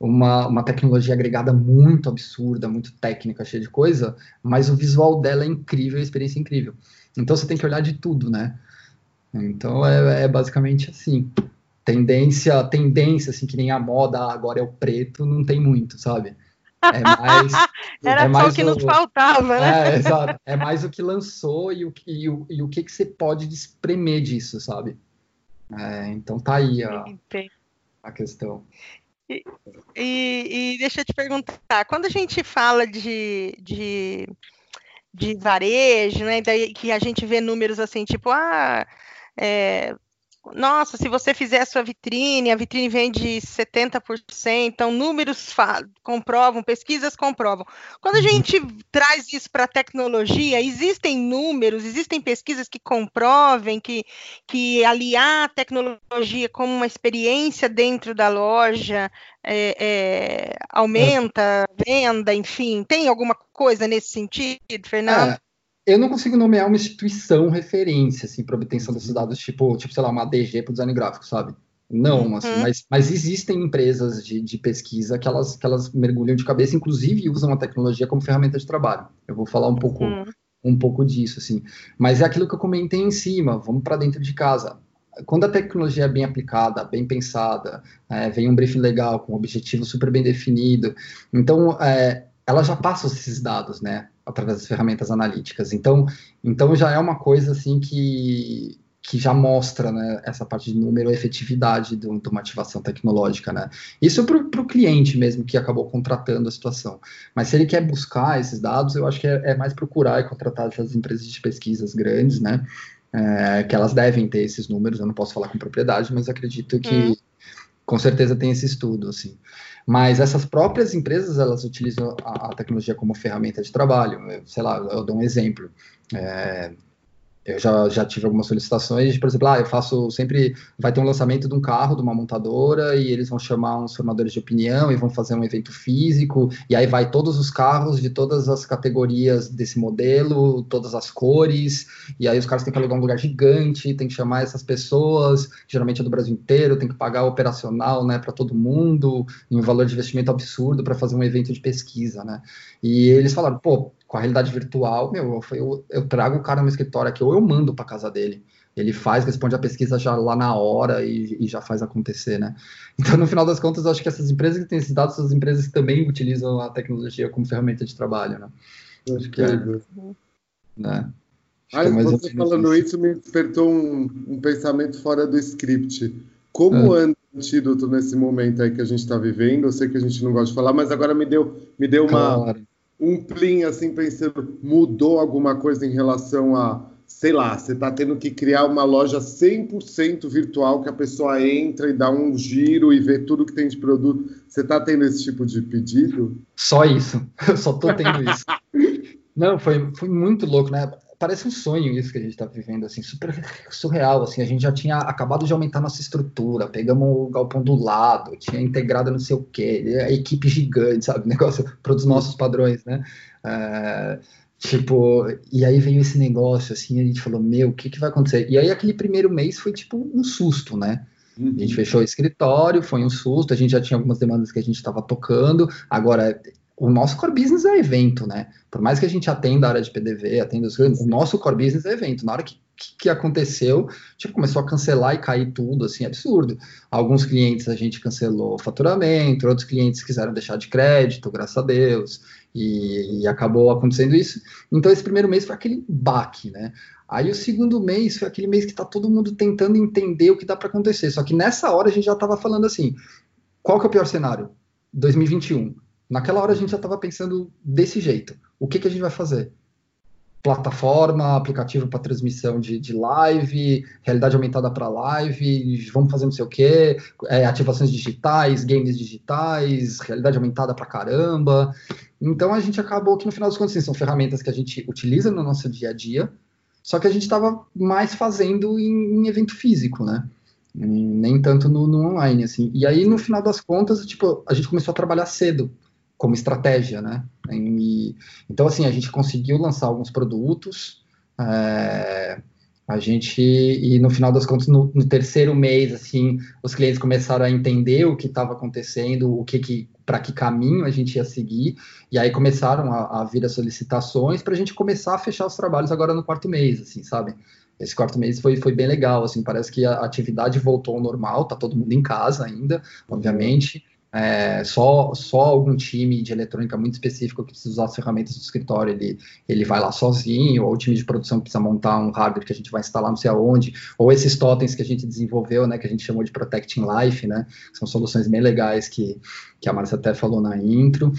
uma, uma tecnologia agregada muito absurda, muito técnica, cheia de coisa, mas o visual dela é incrível, a experiência é incrível. Então você tem que olhar de tudo, né? Então é, é basicamente assim tendência, tendência, assim, que nem a moda agora é o preto, não tem muito, sabe? É mais, Era é mais só o que nos faltava, né? É, exato. É mais o que lançou e o, e o, e o que, que você pode espremer disso, sabe? É, então tá aí a, a questão. E, e, e, deixa eu te perguntar, quando a gente fala de, de, de varejo, né, daí que a gente vê números assim, tipo, ah, é, nossa, se você fizer a sua vitrine, a vitrine vende 70%, então números comprovam, pesquisas comprovam. Quando a uhum. gente traz isso para a tecnologia, existem números, existem pesquisas que comprovem que, que aliar a tecnologia como uma experiência dentro da loja é, é, aumenta a venda, enfim, tem alguma coisa nesse sentido, Fernando? É, eu não consigo nomear uma instituição referência, assim, para obtenção desses dados, tipo, tipo, sei lá, uma DG para o design gráfico, sabe? Não, uhum. assim, mas, mas existem empresas de, de pesquisa que elas, que elas mergulham de cabeça, inclusive usam a tecnologia como ferramenta de trabalho. Eu vou falar um pouco, uhum. um pouco disso, assim. Mas é aquilo que eu comentei em cima, vamos para dentro de casa. Quando a tecnologia é bem aplicada, bem pensada, é, vem um briefing legal, com um objetivo super bem definido, então é, ela já passa esses dados, né? Através das ferramentas analíticas. Então, então já é uma coisa assim que, que já mostra né, essa parte de número, a efetividade de, de uma ativação tecnológica. Né? Isso para o cliente mesmo que acabou contratando a situação. Mas se ele quer buscar esses dados, eu acho que é, é mais procurar e contratar essas empresas de pesquisas grandes, né? É, que elas devem ter esses números, eu não posso falar com propriedade, mas acredito que hum. com certeza tem esse estudo, assim. Mas essas próprias empresas, elas utilizam a, a tecnologia como ferramenta de trabalho. sei lá, eu dou um exemplo. É, eu já, já tive algumas solicitações, por exemplo, ah, eu faço sempre, vai ter um lançamento de um carro, de uma montadora, e eles vão chamar uns formadores de opinião e vão fazer um evento físico, e aí vai todos os carros de todas as categorias desse modelo, todas as cores, e aí os caras têm que alugar um lugar gigante, tem que chamar essas pessoas, geralmente é do Brasil inteiro, tem que pagar operacional, né, para todo mundo, em um valor de investimento absurdo para fazer um evento de pesquisa, né, e eles falaram, pô, com a realidade virtual, meu, eu, eu trago o cara no escritório aqui, ou eu mando para casa dele. Ele faz, responde a pesquisa já lá na hora e, e, já faz acontecer, né? Então, no final das contas, eu acho que essas empresas que têm esses dados são as empresas que também utilizam a tecnologia como ferramenta de trabalho, né? Acho que é. Né? Ah, você falando isso. isso me despertou um, um, pensamento fora do script. Como é. anda o antídoto nesse momento aí que a gente está vivendo? Eu sei que a gente não gosta de falar, mas agora me deu, me deu uma, claro um plim assim pensando, mudou alguma coisa em relação a, sei lá, você está tendo que criar uma loja 100% virtual que a pessoa entra e dá um giro e vê tudo que tem de produto. Você está tendo esse tipo de pedido? Só isso. Eu só estou tendo isso. Não, foi, foi muito louco, né? Parece um sonho isso que a gente está vivendo, assim, super surreal, assim, a gente já tinha acabado de aumentar nossa estrutura, pegamos o galpão do lado, tinha integrado não sei o quê, a equipe gigante, sabe, negócio para os nossos padrões, né, é, tipo, e aí veio esse negócio, assim, a gente falou, meu, o que que vai acontecer? E aí aquele primeiro mês foi, tipo, um susto, né, a gente uhum. fechou o escritório, foi um susto, a gente já tinha algumas demandas que a gente estava tocando, agora o nosso core business é evento, né? Por mais que a gente atenda a área de PDV, atenda os o nosso core business é evento. Na hora que, que, aconteceu, tipo, começou a cancelar e cair tudo, assim, absurdo. Alguns clientes a gente cancelou o faturamento, outros clientes quiseram deixar de crédito, graças a Deus, e, e acabou acontecendo isso. Então, esse primeiro mês foi aquele baque, né? Aí o segundo mês foi aquele mês que tá todo mundo tentando entender o que dá para acontecer. Só que nessa hora a gente já estava falando assim: qual que é o pior cenário? 2021 Naquela hora a gente já estava pensando desse jeito. O que, que a gente vai fazer? Plataforma, aplicativo para transmissão de, de, live, realidade aumentada para live, vamos fazer não sei o quê, é, ativações digitais, games digitais, realidade aumentada para caramba. Então a gente acabou que no final das contas assim, são ferramentas que a gente utiliza no nosso dia a dia, só que a gente estava mais fazendo em, em evento físico, né? nem tanto no, no, online, assim. E aí, no final das contas, tipo, a gente começou a trabalhar cedo como estratégia, né? E, então, assim, a gente conseguiu lançar alguns produtos, é, a gente, e no final das contas, no, no, terceiro mês, assim, os clientes começaram a entender o que estava acontecendo, o que, que para que caminho a gente ia seguir, e aí começaram a, a vir as solicitações para a gente começar a fechar os trabalhos agora no quarto mês, assim, sabe? Esse quarto mês foi, foi bem legal, assim, parece que a atividade voltou ao normal, tá todo mundo em casa ainda, obviamente, é, só, só algum time de eletrônica muito específico que precisa usar as ferramentas do escritório, ele, ele vai lá sozinho, ou o time de produção precisa montar um hardware que a gente vai instalar não sei aonde, ou esses totens que a gente desenvolveu, né, que a gente chamou de Protecting Life, né, são soluções bem legais que, que a Marcia até falou na intro.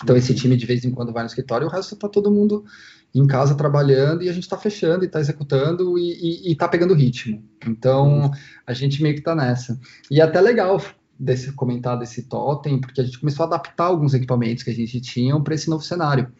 Então esse time de vez em quando vai no escritório, o resto está todo mundo em casa trabalhando e a gente está fechando e está executando e está pegando ritmo. Então a gente meio que está nessa. E é até legal desse comentar desse totem, porque a gente começou a adaptar alguns equipamentos que a gente tinha para esse novo cenário.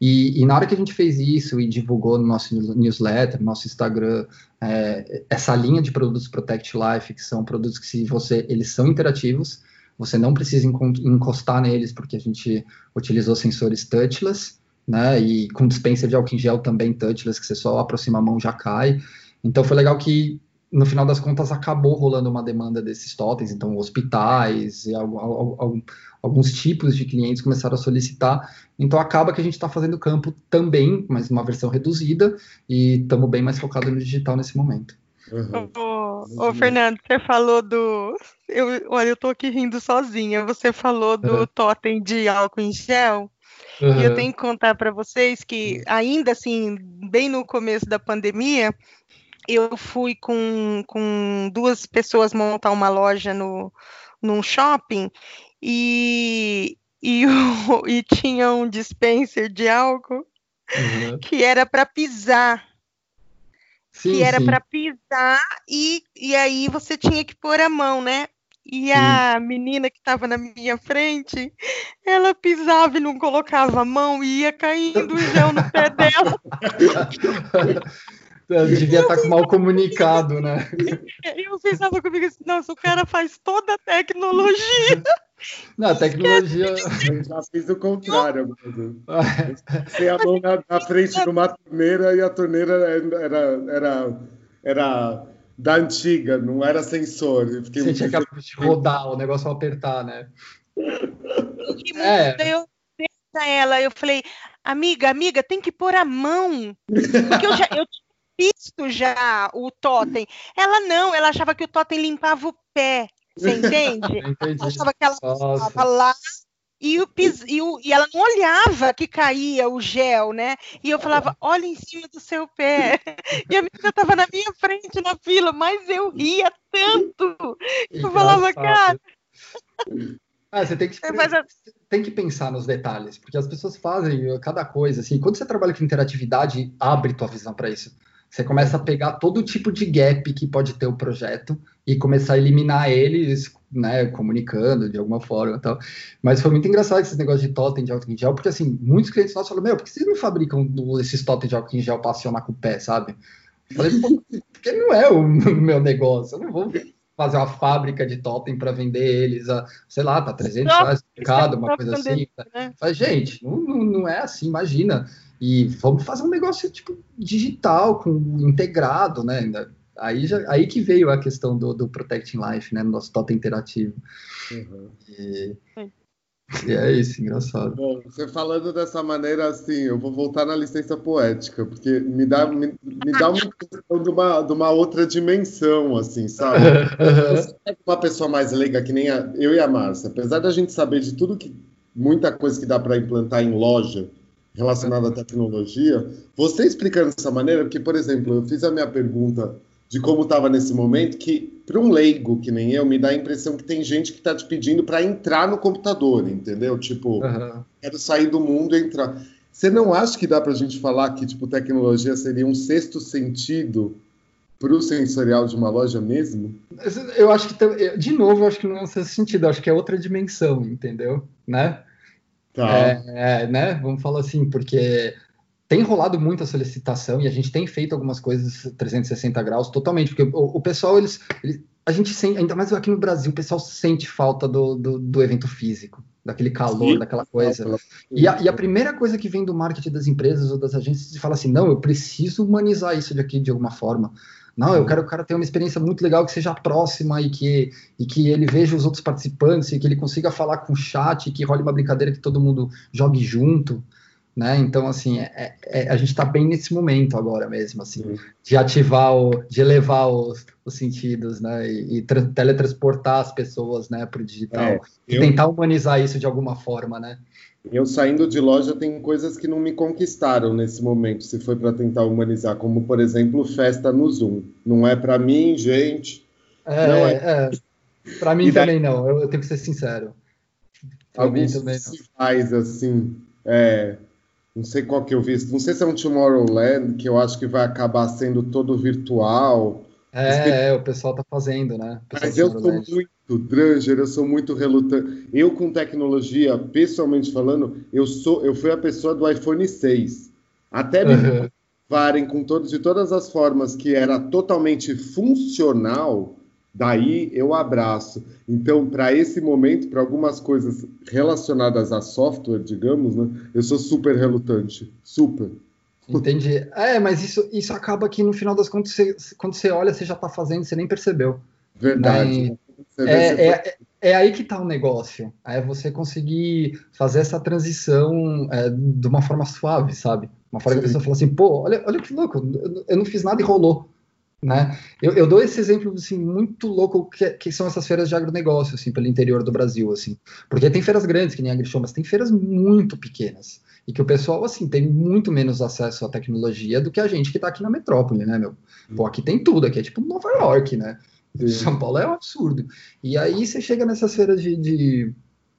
E, e, na hora que a gente fez isso e divulgou no nosso newsletter, no nosso Instagram, é, essa linha de produtos Protect Life, que são produtos que se você, eles são interativos, você não precisa encostar neles, porque a gente utilizou sensores touchless, né, e com dispensa de álcool em gel também touchless, que você só aproxima a mão já cai. Então foi legal que no final das contas acabou rolando uma demanda desses totens, então hospitais e alguns tipos de clientes começaram a solicitar, então acaba que a gente está fazendo campo também, mas uma versão reduzida, e estamos bem mais focados no digital nesse momento. Uhum. Ô, ô, Fernando, você falou do. Eu, olha, eu tô aqui rindo sozinha. Você falou do uhum. totem de álcool em gel. Uhum. E eu tenho que contar para vocês que, ainda assim, bem no começo da pandemia, eu fui com, com duas pessoas montar uma loja no, num shopping e, e, o, e tinha um dispenser de álcool uhum. que era para pisar. Sim, que era para pisar e, e aí você tinha que pôr a mão, né? E a menina que estava na minha frente, ela pisava e não colocava a mão e ia caindo o gel no pé dela. devia estar tá mal comunicado, né? Eu pensava comigo assim, nossa, o cara faz toda a tecnologia. Não, a tecnologia. Eu já fiz o contrário. Você a mão na, na, frente de uma torneira e a torneira era, era, era da antiga, não era sensor. Você tinha que rodar, o negócio apertar, né? E é. eu ela, eu falei, amiga, amiga, tem que pôr a mão. Porque eu já eu visto já o totem. Ela não, ela achava que o totem limpava o pé. Você entende? Entendi. Achava que ela estava lá e, o, e, o, e ela não olhava que caía o gel, né? E eu falava, olha em cima do seu pé. E a menina estava na minha frente na fila, mas eu ria tanto. Eu falava, cara. Ah, você tem que, mas, tem que pensar nos detalhes, porque as pessoas fazem cada coisa. Assim, quando você trabalha com interatividade, abre tua visão para isso. Você começa a pegar todo tipo de gap que pode ter o projeto e começar a eliminar eles, né, comunicando de alguma forma e tal. Mas foi muito engraçado esse negócio de totem de álcool em gel, porque assim, muitos clientes nossos falaram, meu, por que vocês não fabricam esses totem de álcool em gel para acionar com o pé, sabe? Eu falei, porque não é o meu negócio, eu não vou fazer uma fábrica de totem para vender eles a, sei lá, tá 300 reais no mercado, uma coisa assim. Né? Mas, gente, não, não, não é assim, imagina e vamos fazer um negócio tipo digital, com integrado, né? Aí, já, aí que veio a questão do, do Protecting Life, né? No nosso totem interativo. Uhum. E, e, é isso, engraçado. Bom, você falando dessa maneira assim, eu vou voltar na licença poética, porque me dá, me, me dá uma questão de uma, de uma outra dimensão, assim, sabe? Você é uma pessoa mais leiga que nem a, eu e a Márcia, apesar da gente saber de tudo que. muita coisa que dá para implantar em loja relacionado à tecnologia. Você explicando dessa maneira, porque, por exemplo, eu fiz a minha pergunta de como estava nesse momento, que para um leigo que nem eu, me dá a impressão que tem gente que está te pedindo para entrar no computador, entendeu? Tipo, uhum. quero sair do mundo e entrar. Você não acha que dá para a gente falar que tipo tecnologia seria um sexto sentido para o sensorial de uma loja mesmo? Eu acho que, de novo, eu acho que não é um sexto sentido, acho que é outra dimensão, entendeu? Né? Tá. É, é, né? Vamos falar assim, porque tem rolado muita solicitação e a gente tem feito algumas coisas 360 graus totalmente, porque o, o pessoal, eles, eles, a gente sente, ainda mais aqui no Brasil, o pessoal sente falta do, do, do evento físico, daquele calor, Sim. daquela coisa. E a, e a, primeira coisa que vem do marketing das empresas ou das agências é fala assim, não, eu preciso humanizar isso daqui de alguma forma. Não, eu quero que o cara tenha uma experiência muito legal, que seja próxima e que, e que ele veja os outros participantes e que ele consiga falar com o chat, que role uma brincadeira que todo mundo jogue junto. né? Então, assim, é, é, a gente está bem nesse momento agora mesmo, assim, de ativar, o, de elevar os, os sentidos, né? E, e teletransportar as pessoas, né, para o digital. É, e eu... tentar humanizar isso de alguma forma, né? Eu saindo de loja tem coisas que não me conquistaram nesse momento, se foi para tentar humanizar, como por exemplo festa no Zoom. Não é para mim, gente. É, não é. é. Para mim também não. Eu, eu, tenho que ser sincero. Pra Alguns também faz assim. É, não sei qual que eu vi. Não sei se é um Tomorrowland que eu acho que vai acabar sendo todo virtual. É, é o pessoal tá fazendo, né? Mas eu sou muito Dranger, eu sou muito relutante. Eu com tecnologia, pessoalmente falando, eu sou, eu fui a pessoa do iPhone 6. Até me uhum. provarem com todos de todas as formas que era totalmente funcional, daí eu abraço. Então, para esse momento, para algumas coisas relacionadas a software, digamos, né, eu sou super relutante, super. Entendi. É, mas isso, isso acaba que no final das contas, você, quando você olha, você já está fazendo, você nem percebeu. Verdade. Né? É, é, é, aí que está o negócio. É você conseguir fazer essa transição é, de uma forma suave, sabe? Uma forma Sim. que a pessoa fala assim, pô, olha, olha que louco, eu não fiz nada e rolou. Né? Eu, eu dou esse exemplo assim, muito louco que, que, são essas feiras de agronegócio assim, pelo interior do Brasil. assim, Porque tem feiras grandes, que nem a Agrishow, mas tem feiras muito pequenas e que o pessoal assim tem muito menos acesso à tecnologia do que a gente que está aqui na metrópole, né, meu? Pô, aqui tem tudo, aqui é tipo Nova York, né? São Paulo é um absurdo. E aí você chega nessas feiras de, de,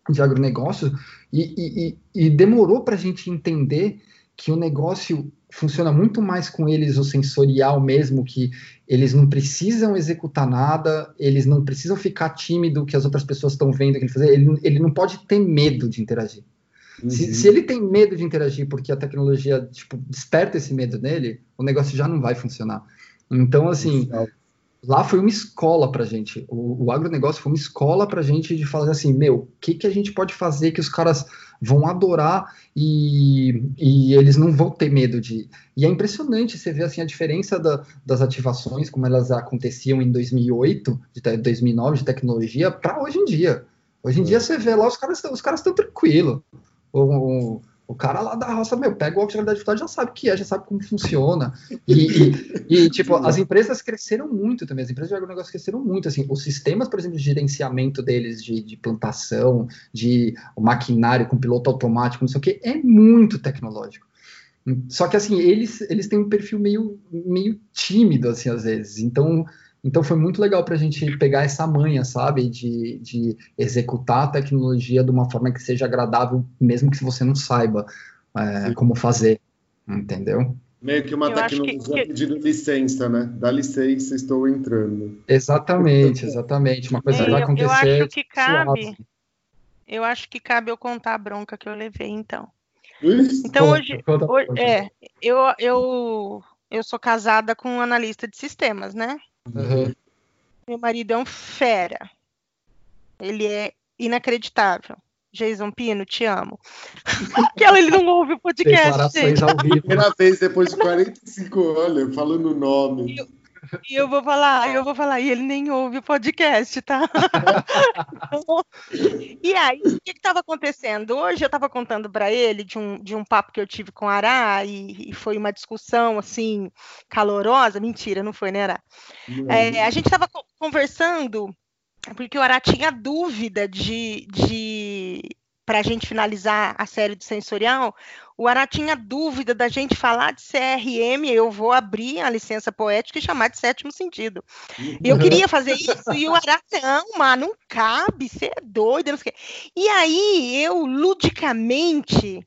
de agronegócio e, e, e demorou para a gente entender que o negócio funciona muito mais com eles o sensorial mesmo, que eles não precisam executar nada, eles não precisam ficar tímido que as outras pessoas estão vendo que ele fazer, ele, ele não pode ter medo de interagir. Uhum. Se, se, ele tem medo de interagir porque a tecnologia tipo, desperta esse medo nele, o negócio já não vai funcionar. Então, assim, lá foi uma escola para gente. O, o agronegócio foi uma escola para gente de falar assim, meu, o que, que a gente pode fazer que os caras vão adorar e, e eles não vão ter medo de. E é impressionante você ver assim a diferença da, das ativações, como elas aconteciam em 2008, de 2009 de tecnologia, para hoje em dia. Hoje em é. dia você vê lá os caras os caras estão tranquilos. O, o cara lá da roça, meu, pega o óculos de realidade virtual já sabe o que é, já sabe como funciona. E, e, e, tipo, as empresas cresceram muito também, as empresas de agronegócio cresceram muito, assim, os sistemas, por exemplo, de gerenciamento deles, de, de plantação, de maquinário com piloto automático, não sei o que, é muito tecnológico. Só que, assim, eles, eles têm um perfil meio, meio tímido, assim, às vezes. Então, então foi muito legal para a gente pegar essa manha, sabe, de, de executar a tecnologia de uma forma que seja agradável, mesmo que você não saiba é, como fazer, entendeu? Meio que uma eu tecnologia que... pedindo licença, né? Dá licença, estou entrando. Exatamente, exatamente. Uma coisa é, vai acontecer. Eu acho que cabe. Suave. Eu acho que cabe eu contar a bronca que eu levei, então. Isso? Então conta, hoje, conta, hoje conta. é, eu, eu eu sou casada com um analista de sistemas, né? Uhum. Meu marido é um fera. Ele é inacreditável. Jason Pino, te amo. Aquela ele não ouve o podcast. Gente. Ao vivo. Primeira vez depois de 45 anos, falando o nome. Eu, e eu vou falar, eu vou falar, e ele nem ouve o podcast, tá? e aí, o que estava acontecendo? Hoje eu estava contando para ele de um, de um papo que eu tive com o Ará, e, e foi uma discussão, assim, calorosa. Mentira, não foi, né, Ará? É, a gente estava conversando, porque o Ará tinha dúvida de, de para a gente finalizar a série do sensorial, o Ará tinha dúvida da gente falar de CRM, eu vou abrir a licença poética e chamar de sétimo sentido. E eu queria fazer isso, e o Ará, não, mas não cabe, você é doido, não sei o quê. E aí, eu, ludicamente,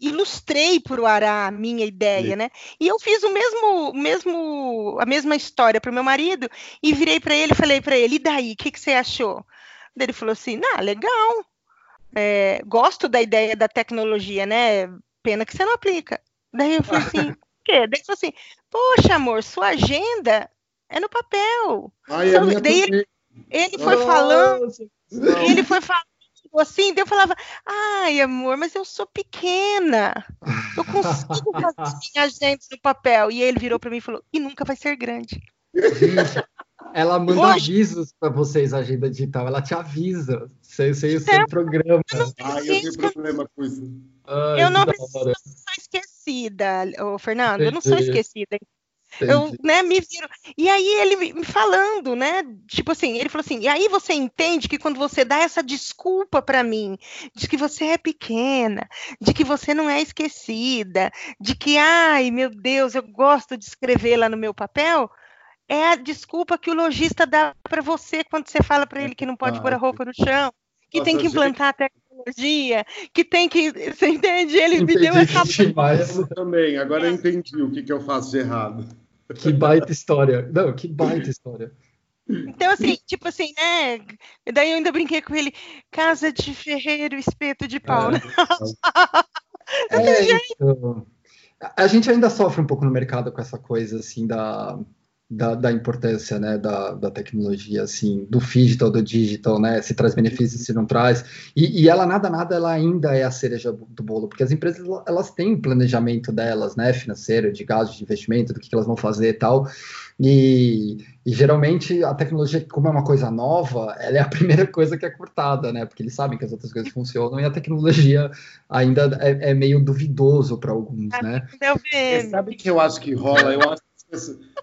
ilustrei para o Ará a minha ideia, né? E eu fiz o mesmo, mesmo a mesma história para o meu marido e virei para ele e falei para ele, e daí, o que, que você achou? Ele falou assim, ah, legal, é, gosto da ideia da tecnologia, né? pena que você não aplica. Daí eu falei assim, o quê? Daí ele falou assim, poxa, amor, sua agenda é no papel. Ai, então, daí ele, ele, foi falando, ele foi falando assim, daí eu falava, ai, amor, mas eu sou pequena. Eu consigo fazer minha agenda no papel. E ele virou para mim e falou, e nunca vai ser grande. Ela manda avisos para vocês, a agenda digital. Ela te avisa sem, o seu programa. Ah, eu tenho problema com isso. Ai, eu não, sou esquecida, ô, Fernando. Entendi. Eu não sou esquecida. Eu, né, me viro. E aí ele me falando, né? Tipo assim, ele falou assim: e aí você entende que quando você dá essa desculpa para mim, de que você é pequena, de que você não é esquecida, de que, ai, meu Deus, eu gosto de escrever lá no meu papel, é a desculpa que o lojista dá para você quando você fala para ele que não pode ah, pôr a roupa no chão, que tem que implantar a tecnologia, que tem que. Você entende? Ele entendi me deu essa. Demais. Eu também, agora eu entendi o que, que eu faço de errado. Que baita história. Não, que baita história. Então, assim, tipo assim, né? Daí eu ainda brinquei com ele, casa de ferreiro, espeto de pau? É, é, então, a gente ainda sofre um pouco no mercado com essa coisa, assim, da da, da, importância né, da, da, tecnologia, assim, do digital, do digital, né, se traz benefícios, se não traz, e, e, ela nada, nada, ela ainda é a cereja do bolo, porque as empresas, elas têm um planejamento delas, né, financeiro, de gastos, de investimento, do que, que elas vão fazer e tal, e, e, geralmente a tecnologia, como é uma coisa nova, ela é a primeira coisa que é cortada, né, porque eles sabem que as outras coisas funcionam, e a tecnologia ainda é, é meio duvidoso para alguns, né. Você sabe que eu acho que rola? Eu acho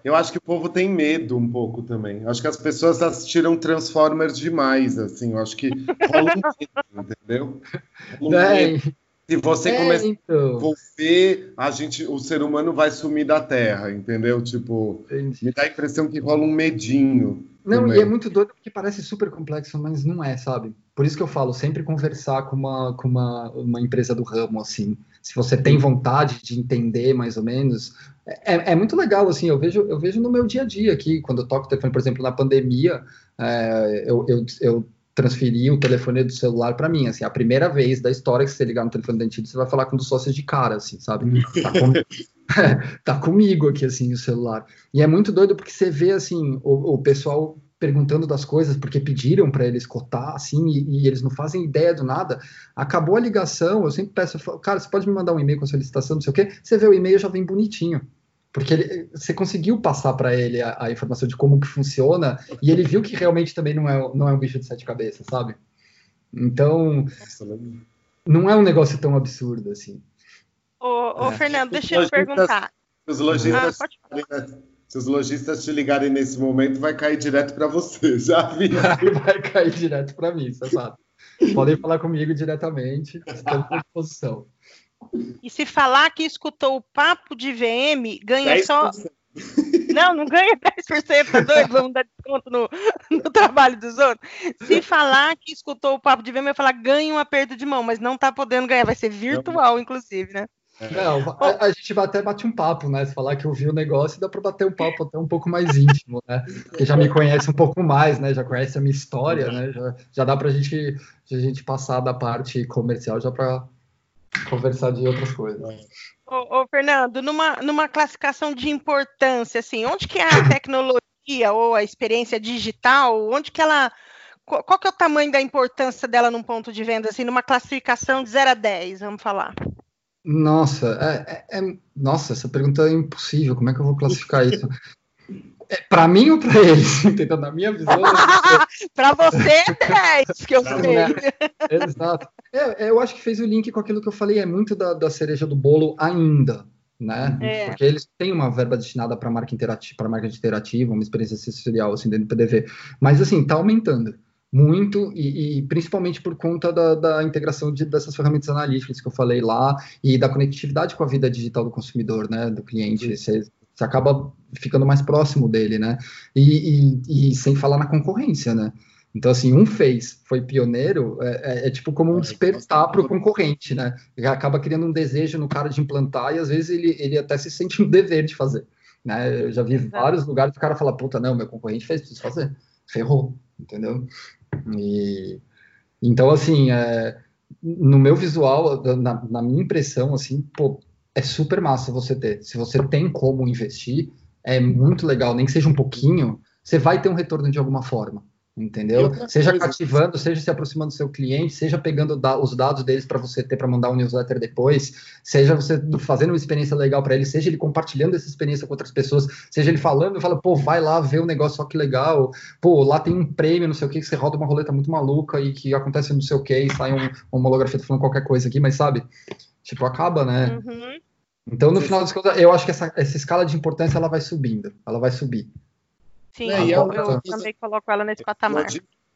eu acho que o povo tem medo um pouco também. Eu acho que as pessoas assistiram Transformers demais, assim. Eu acho que rola um medo, entendeu? Um medo. Se você é, começar então. a gente, o ser humano vai sumir da Terra, entendeu? Tipo, Entendi. me dá a impressão que rola um medinho. Não, também. e é muito doido porque parece super complexo, mas não é, sabe? Por isso que eu falo, sempre conversar com uma, com uma, uma empresa do ramo, assim. Se você tem vontade de entender mais ou menos, é, é, muito legal, assim, eu vejo, eu vejo no meu dia a dia aqui, quando eu toco o telefone, por exemplo, na pandemia, é, eu, eu, eu, transferi o telefone do celular para mim, assim, a primeira vez da história que você ligar no telefone dentista, você vai falar com um dos sócios de cara, assim, sabe? Tá, com, tá comigo aqui, assim, o celular. E é muito doido porque você vê, assim, o, o pessoal perguntando das coisas porque pediram para eles cotar, assim, e, e, eles não fazem ideia do nada. Acabou a ligação, eu sempre peço, cara, você pode me mandar um e-mail com a solicitação, não sei o quê. Você vê o e-mail já vem bonitinho porque ele, você conseguiu passar para ele a, a, informação de como que funciona e ele viu que realmente também não é, não é um bicho de sete cabeças, sabe? Então, não é um negócio tão absurdo assim. Ô, ô é. Fernando, deixa eu perguntar. Os lojistas, ah, se os lojistas te ligarem nesse momento, vai cair direto para você, já vi. vai cair direto para mim, você sabe. Podem falar comigo diretamente, estou à disposição. E se falar que escutou o papo de VM, ganha 10%. só. Não, não ganha 10%, tá doido? Vamos dar desconto no, no trabalho dos outros. Se falar que escutou o papo de VM, vai falar ganha um aperto de mão, mas não tá podendo ganhar, vai ser virtual, inclusive, né? Não, a, a, gente até bate um papo, né? Se falar que ouviu o negócio, dá para bater um papo até um pouco mais íntimo, né? Porque já me conhece um pouco mais, né? Já conhece a minha história, né? Já, já dá para gente, a gente passar da parte comercial já para conversar de outras coisas. Ô, ô, Fernando, numa, numa classificação de importância, assim, onde que é a tecnologia ou a experiência digital, onde que ela. Qual, qual que é o tamanho da importância dela num ponto de venda, assim, numa classificação de 0 a 10, vamos falar? Nossa, é, é, é, nossa, essa pergunta é impossível. Como é que eu vou classificar isso? É, para mim ou para eles? Entendeu? Na minha visão. para você é 10 que eu sei. Exato. É, eu acho que fez o link com aquilo que eu falei, é muito da, da cereja do bolo ainda. Né? É. Porque eles têm uma verba destinada para marca interativa, para marca interativa, uma experiência sensorial assim dentro do PDV. Mas assim, está aumentando muito e, e, principalmente por conta da, da integração de, dessas ferramentas analíticas que eu falei lá e da conectividade com a vida digital do consumidor, né, do cliente. Você, você acaba ficando mais próximo dele, né? E, e, e, sem falar na concorrência, né? Então, assim, um fez, foi pioneiro, é, é, é tipo como um despertar para o concorrente, né? Ele acaba criando um desejo no cara de implantar e às vezes ele, ele até se sente um dever de fazer. Né? Eu já vi vários lugares que o cara fala, puta, não, meu concorrente fez, preciso fazer. Ferrou, entendeu? E, então, assim, é, no meu visual, na, na minha impressão, assim, pô, é super massa você ter. Se você tem como investir, é muito legal, nem que seja um pouquinho, você vai ter um retorno de alguma forma. entendeu? Seja coisa, cativando, seja se aproximando do seu cliente, seja pegando da, os dados deles para você ter para mandar um newsletter depois, seja você fazendo uma experiência legal para ele, seja ele compartilhando essa experiência com outras pessoas, seja ele falando, fala, pô, vai lá ver o um negócio, só que legal, pô, lá tem um prêmio, não sei o que, que você roda uma roleta muito maluca e que acontece não sei o que, e sai um, um holografia falando qualquer coisa aqui, mas sabe? Tipo, acaba, né? Uhum. Então, no final das contas, eu acho que essa, essa escala de importância ela vai subindo, ela vai subir. Sim, é, eu, eu, eu também coloco ela nesse patamar.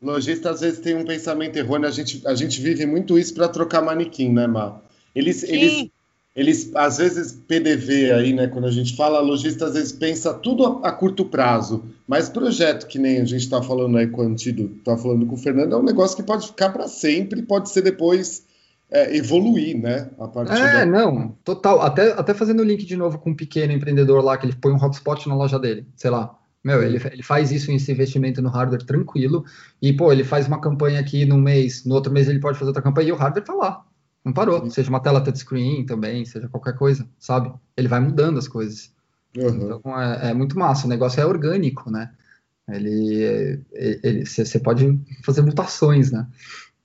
Lojista às vezes tem um pensamento errôneo, a gente, a gente vive muito isso para trocar manequim, né, Mar? Eles, eles, eles, às vezes, PDV aí, né, quando a gente fala, lojista às vezes pensa tudo a, a curto prazo, mas projeto que nem a gente está falando aí com o Antido, está falando com o Fernando, é um negócio que pode ficar para sempre, pode ser depois é, evoluir, né? A partir é, da... não, total. Até, até fazendo o link de novo com um pequeno empreendedor lá, que ele põe um hotspot na loja dele, sei lá. Meu, ele, ele faz isso, esse investimento no hardware tranquilo, e, pô, ele faz uma campanha aqui no mês, no outro mês ele pode fazer outra campanha, e o hardware tá lá. Não parou. Sim. Seja uma tela touchscreen também, seja qualquer coisa, sabe? Ele vai mudando as coisas. Uhum. Então é, é, muito massa. O negócio é orgânico, né? Ele, ele, você pode fazer mutações, né?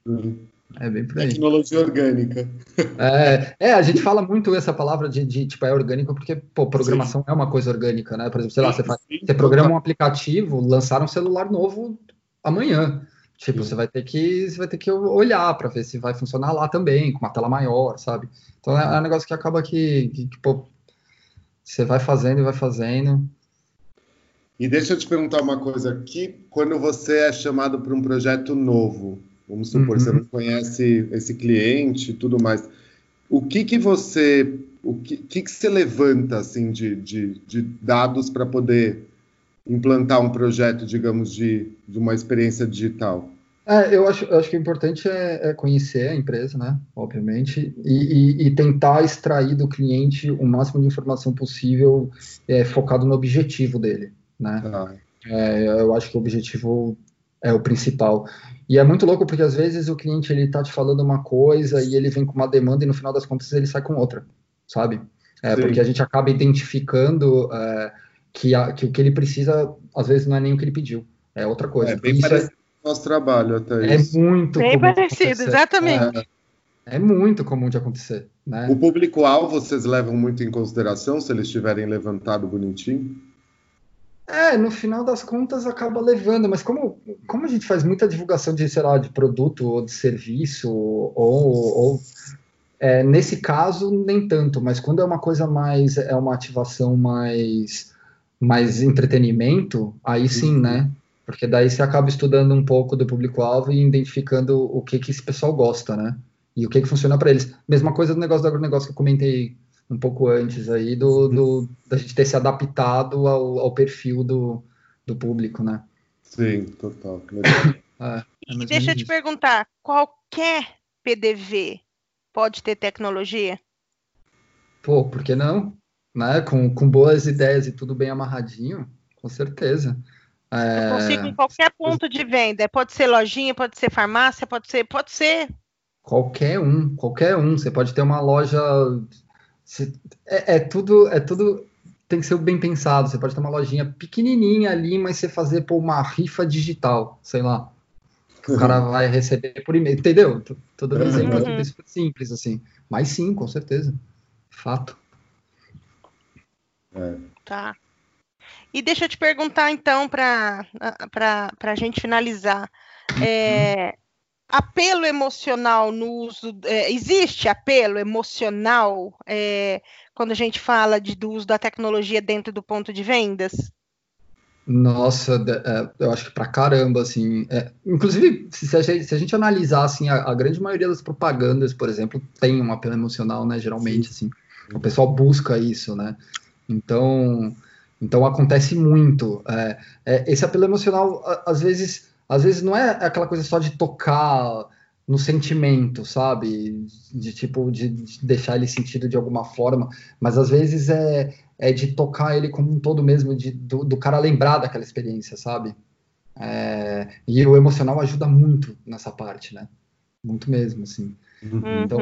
Uhum. É bem por aí. Tecnologia orgânica. É, é, a gente fala muito essa palavra de, de tipo, é orgânico, porque, pô, programação sim. é uma coisa orgânica, né? Por exemplo, sei lá, você, faz, você programa um aplicativo, lançar um celular novo amanhã. Tipo, você vai ter que você vai ter que olhar para ver se vai funcionar lá também, com uma tela maior, sabe? Então é, é um negócio que acaba que, que, que pô, você vai fazendo e vai fazendo. E deixa eu te perguntar uma coisa aqui, quando você é chamado para um projeto novo, Vamos supor, uhum. você não conhece esse cliente e tudo mais. O que que você, o que, que, que você levanta assim de, de, de dados para poder implantar um projeto, digamos, de, de uma experiência digital? É, eu acho, eu acho que o importante é, é, conhecer a empresa, né? Obviamente, e, e, e, tentar extrair do cliente o máximo de informação possível é, focado no objetivo dele, né? Ah. Eu acho que o objetivo é o principal. E é muito louco porque às vezes o cliente ele tá te falando uma coisa e ele vem com uma demanda e no final das contas ele sai com outra, sabe? É, porque a gente acaba identificando é, que, a, que o que ele precisa às vezes não é nem o que ele pediu, é outra coisa. É bem parecido é, com o nosso trabalho até É isso. muito Bem parecido, exatamente. É, é, muito comum de acontecer. Né? O público-alvo vocês levam muito em consideração se eles tiverem levantado bonitinho? É, no final das contas acaba levando, mas como, como a gente faz muita divulgação de, sei lá, de produto ou de serviço, ou, ou é, nesse caso, nem tanto, mas quando é uma coisa mais, é uma ativação mais, mais entretenimento, aí sim, uhum. né? Porque daí você acaba estudando um pouco do público-alvo e identificando o que, que esse pessoal gosta, né? E o que, que funciona para eles. Mesma coisa do negócio do agronegócio que eu comentei um pouco antes aí do, do da gente ter se adaptado ao, ao perfil do, do público, né? Sim, total. é, é deixa eu te perguntar, qualquer PDV pode ter tecnologia? Pô, por que não? Né? Com, com boas ideias e tudo bem amarradinho, com certeza. É... Eu consigo em qualquer ponto de venda. Pode ser lojinha, pode ser farmácia, pode ser, pode ser. Qualquer um, qualquer um. Você pode ter uma loja é, é, tudo, é tudo tem que ser bem pensado. Você pode ter uma lojinha pequenininha ali, mas você fazer por uma rifa digital, sei lá. O cara vai receber por e-mail, entendeu? Tô dando exemplo uhum. simples assim. Mas sim, com certeza. Fato. É. Tá. E deixa eu te perguntar então para a gente finalizar. Uhum. É, apelo emocional no uso. É, existe apelo emocional é, quando a gente fala de, do uso da tecnologia dentro do ponto de vendas? Nossa, é, eu acho que pra caramba, assim. É, inclusive, se a, gente, se a, gente, analisar, assim, a, a, grande maioria das propagandas, por exemplo, tem um apelo emocional, né? Geralmente, Sim. assim. O pessoal busca isso, né? Então, então acontece muito. É, é esse apelo emocional, às vezes às vezes não é aquela coisa só de tocar no sentimento, sabe? De tipo, de, de, deixar ele sentido de alguma forma, mas às vezes é, é de tocar ele como um todo mesmo, de, do, do cara lembrar daquela experiência, sabe? É, e o emocional ajuda muito nessa parte, né? Muito mesmo, assim. Uhum. Então,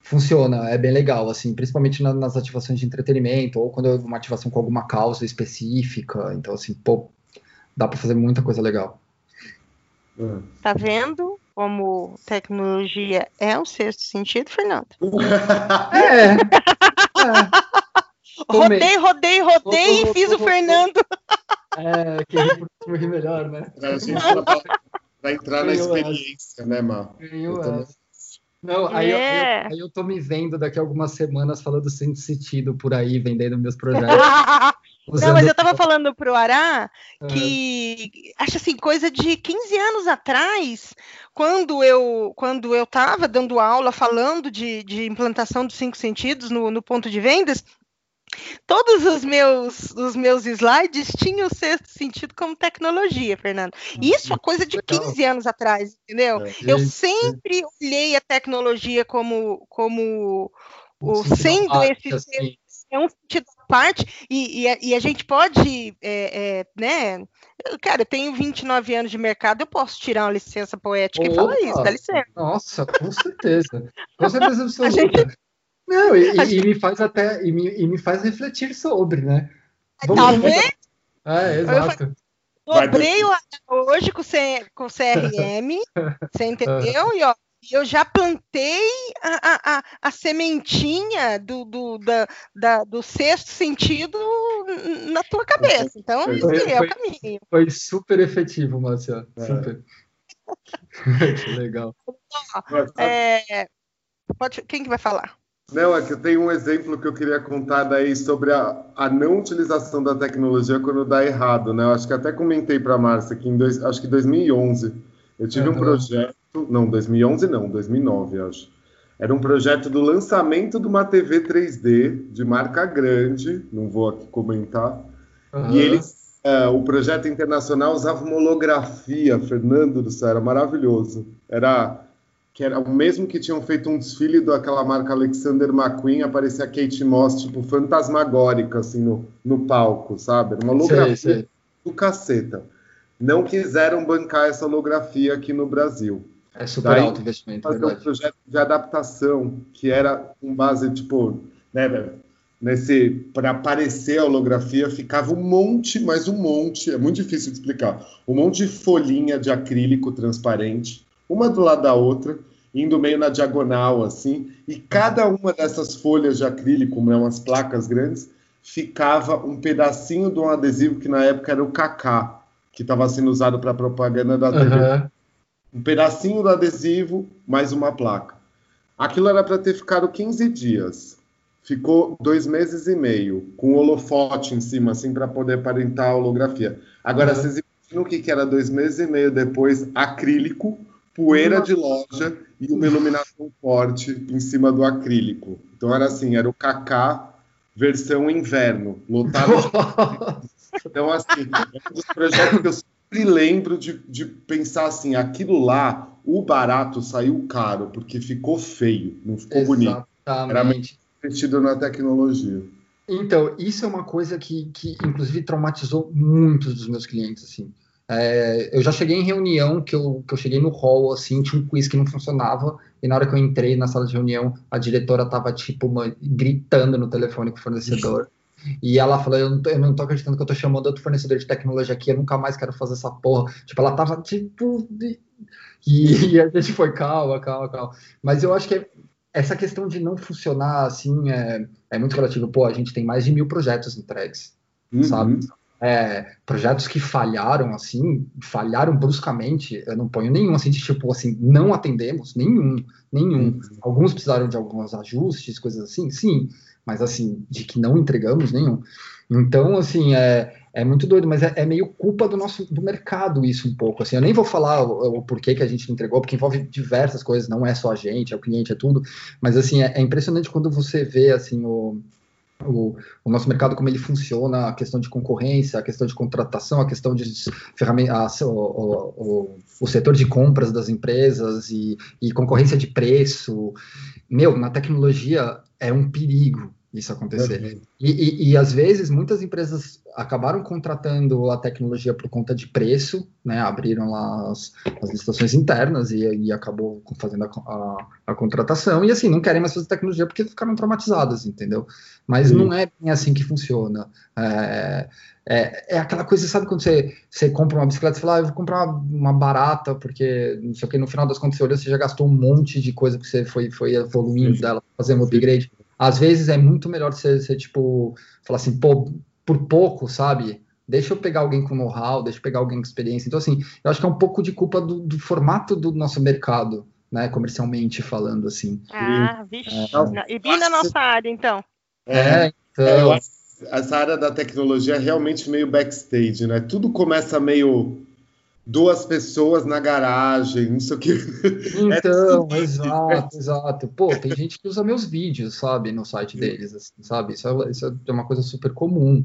funciona, é bem legal, assim, principalmente na, nas ativações de entretenimento, ou quando é uma ativação com alguma causa específica, então, assim, pô, dá para fazer muita coisa legal. Uhum. Tá vendo como tecnologia é um sexto sentido, Fernando? é. é. Rodei, rodei, rodei e fiz o Fernando. É, que rir melhor, né? Pra, entrar na experiência, né, Mar? Não, aí, é. eu, aí eu tô me vendo daqui a algumas semanas falando sem sentido por aí, vendendo meus projetos. Não, mas eu tava falando pro Ará que é. acho assim, coisa de 15 anos atrás, quando eu quando eu tava dando aula falando de, de implantação dos cinco sentidos no, no ponto de vendas, Todos os meus, os meus slides tinham o sexto sentido como tecnologia, Fernando. Isso é coisa de 15 anos atrás, entendeu? É, eu sempre olhei a tecnologia como, como o, sendo esse. É um sentido à parte, e, e, a, e a gente pode, é, é, né? Cara, eu tenho 29 anos de mercado, eu posso tirar uma licença poética Opa, e falar isso, dá licença. Nossa, com certeza. Com certeza absoluta. Gente, não, e, e, me faz até e me, e me faz refletir sobre, né? Vamos tá vendo? É, exato. Dobrei hoje com, C, com CRM, você entendeu? E ó, eu já plantei a, a, a sementinha do, do, da, da, do sexto sentido na tua cabeça. Então, foi, esse é o caminho. Foi super efetivo, Márcia. É. Super. que legal. É, pode, quem que vai falar? Não, é que eu tenho um exemplo que eu queria contar daí sobre a, a não utilização da tecnologia quando dá errado, né? Eu acho que até comentei para a Márcia que em dois, acho que 2011 eu tive uhum. um projeto, não, 2011 não, 2009 acho. Era um projeto do lançamento de uma TV 3D de marca grande, não vou aqui comentar. Uhum. E eles, uh, o projeto internacional usava uma holografia, Fernando do céu, era maravilhoso. Era que era o mesmo que tinham feito um desfile daquela marca Alexander McQueen, aparecia Kate Moss, tipo, fantasmagórica, assim, no, no palco, sabe? Era uma holografia sei, sei. do caceta. Não quiseram bancar essa holografia aqui no Brasil. É super Daí, alto investimento, fazer verdade. um projeto de adaptação, que era com base, tipo, né, nesse para aparecer a holografia ficava um monte, mas um monte, é muito difícil de explicar. Um monte de folhinha de acrílico transparente uma do lado da outra, indo meio na diagonal, assim, e cada uma dessas folhas de acrílico, né, umas placas grandes, ficava um pedacinho de um adesivo que na época era o Kaká, que estava sendo usado para propaganda da TV. Uhum. Um pedacinho do adesivo, mais uma placa. Aquilo era para ter ficado 15 dias. Ficou dois meses e meio, com holofote em cima, assim, para poder aparentar a holografia. Agora, uhum. vocês imaginam o que, que era dois meses e meio depois? Acrílico, poeira de loja e uma iluminação forte em cima do acrílico. Então era assim, era o Kaká versão inverno, lotado de... Então, assim, é um dos projetos que eu sempre lembro de, de pensar assim, aquilo lá, o barato saiu caro, porque ficou feio, não ficou Exatamente. bonito. Era muito investido na tecnologia. Então, isso é uma coisa que, que inclusive, traumatizou muitos dos meus clientes, assim. É, eu já cheguei em reunião que eu, que eu cheguei no hall, assim, tinha um quiz que não funcionava, e na hora que eu entrei na sala de reunião, a diretora tava, tipo, uma, gritando no telefone com o fornecedor. E ela falou: eu não, tô, eu não tô acreditando que eu tô chamando outro fornecedor de tecnologia aqui, eu nunca mais quero fazer essa porra. Tipo, ela tava tipo. E, e a gente foi, calma, calma, calma. Mas eu acho que essa questão de não funcionar assim é, é muito relativo. Pô, a gente tem mais de mil projetos entregues, uhum. sabe? é, projetos que falharam assim, falharam bruscamente, eu não ponho nenhum assim de tipo assim, não atendemos, nenhum, nenhum. Uhum. Alguns precisaram de alguns ajustes, coisas assim, sim, mas assim, de que não entregamos nenhum. Então, assim, é, é muito doido, mas é, é, meio culpa do nosso do mercado isso um pouco. Assim, eu nem vou falar o, o, porquê que a gente entregou, porque envolve diversas coisas, não é só a gente, é o cliente, é tudo. Mas assim, é, é impressionante quando você vê assim o, o, o, nosso mercado, como ele funciona, a questão de concorrência, a questão de contratação, a questão de ferramentas, o, o, o, setor de compras das empresas e, e, concorrência de preço. Meu, na tecnologia é um perigo, isso acontecer. E, e, e, às vezes muitas empresas acabaram contratando a tecnologia por conta de preço, né? Abriram lá as, as licitações internas e, e acabou fazendo a, a, a, contratação. E assim, não querem mais fazer tecnologia porque ficaram traumatizadas, entendeu? Mas Sim. não é bem assim que funciona. É, é, é, aquela coisa, sabe quando você, você compra uma bicicleta e fala, ah, eu vou comprar uma barata, porque não sei o que, no final das contas você olhou, você já gastou um monte de coisa que você foi, foi evoluindo Sim. dela, fazendo um upgrade. Às vezes é muito melhor você, você, tipo, falar assim, pô, por pouco, sabe? Deixa eu pegar alguém com know-how, deixa eu pegar alguém com experiência. Então, assim, eu acho que é um pouco de culpa do, do formato do nosso mercado, né? Comercialmente falando, assim. Ah, vixe. É. E bem na nossa área, então. É, então. É, eu acho essa área da tecnologia é realmente meio backstage, né? Tudo começa meio duas pessoas na garagem, não sei o que. Então, é exato, exato. Pô, tem gente que usa meus vídeos, sabe, no site deles, assim, sabe? Isso é, isso é, uma coisa super comum.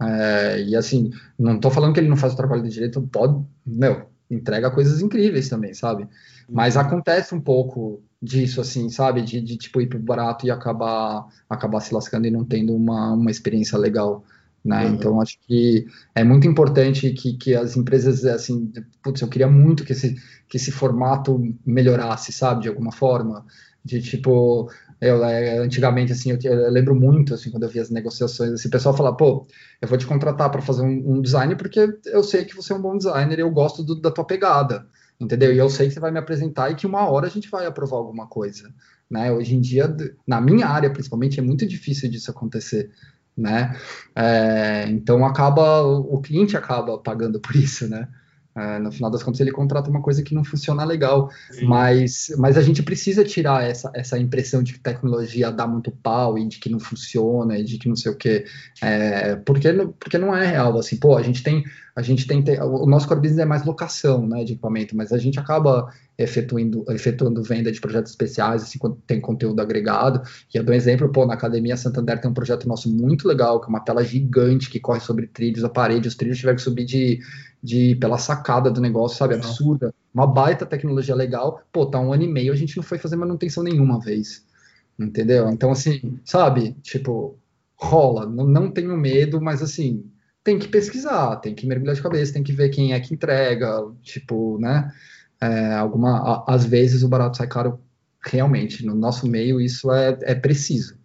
É, e assim, não tô falando que ele não faz o trabalho de direito, pode, meu, entrega coisas incríveis também, sabe? Mas uhum. acontece um pouco disso, assim, sabe? De, de tipo ir pro barato e acabar, acabar se lascando e não tendo uma, uma experiência legal. Né? Uhum. Então, acho que é muito importante que, que as empresas, assim, putz, eu queria muito que esse, que esse formato melhorasse, sabe, de alguma forma, de tipo, eu, é, antigamente, assim, eu, eu, lembro muito, assim, quando eu via as negociações, assim, o pessoal falava, pô, eu vou te contratar para fazer um, um, design porque eu sei que você é um bom designer e eu gosto do, da tua pegada entendeu? E eu sei que você vai me apresentar e que uma hora a gente vai aprovar alguma coisa, né? Hoje em dia, na minha área principalmente, é muito difícil disso acontecer, né? É, então acaba, o cliente acaba pagando por isso, né? É, no final das contas, ele contrata uma coisa que não funciona legal. Mas, mas a gente precisa tirar essa, essa impressão de que tecnologia dá muito pau e de que não funciona e de que não sei o quê. É, porque, porque não é real. Assim, pô, a gente tem. A gente tem. O nosso core business é mais locação né, de equipamento, mas a gente acaba efetuando, efetuando venda de projetos especiais, assim, quando tem conteúdo agregado. E eu dou um exemplo, pô, na Academia Santander tem um projeto nosso muito legal, que é uma tela gigante que corre sobre trilhos, a parede, os trilhos tiveram que subir de de pela sacada do negócio, sabe? Absurda. Uma baita tecnologia legal. Pô, tá um ano e meio, a gente não foi fazer manutenção nenhuma vez. Entendeu? Então, assim, sabe? Tipo, rola. Não, não tenho medo, mas assim, tem que pesquisar, tem que mergulhar de cabeça, tem que ver quem é que entrega, tipo, né? É, alguma, às vezes o barato sai caro realmente. No nosso meio, isso é, é preciso.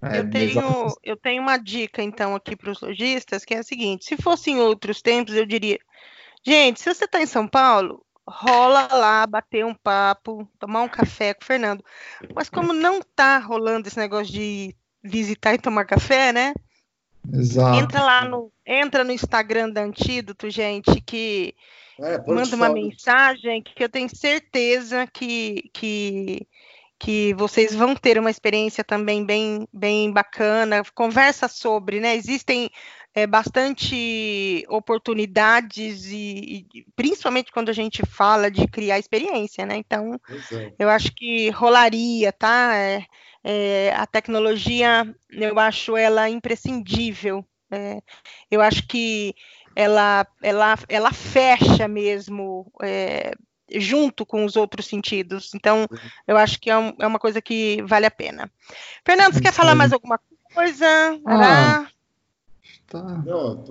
É, eu, tenho, eu tenho uma dica, então, aqui para os lojistas, que é a seguinte: se fosse em outros tempos, eu diria, gente, se você está em São Paulo, rola lá, bater um papo, tomar um café com o Fernando. Mas como não está rolando esse negócio de visitar e tomar café, né? Exato. Entra lá no, entra no Instagram da Antídoto, gente, que é, manda uma mensagem que eu tenho certeza que, que que vocês vão ter uma experiência também bem, bem bacana. Conversa sobre, né? Existem é, bastante oportunidades e, e, principalmente quando a gente fala de criar experiência, né? Então, é. eu acho que rolaria, tá? É, é, a tecnologia, eu acho ela imprescindível. É, eu acho que ela, ela, ela fecha mesmo é, junto com os outros sentidos. Então, eu acho que é, um, é uma coisa que vale a pena. Fernando, você quer falar mais alguma coisa? Ah, tá.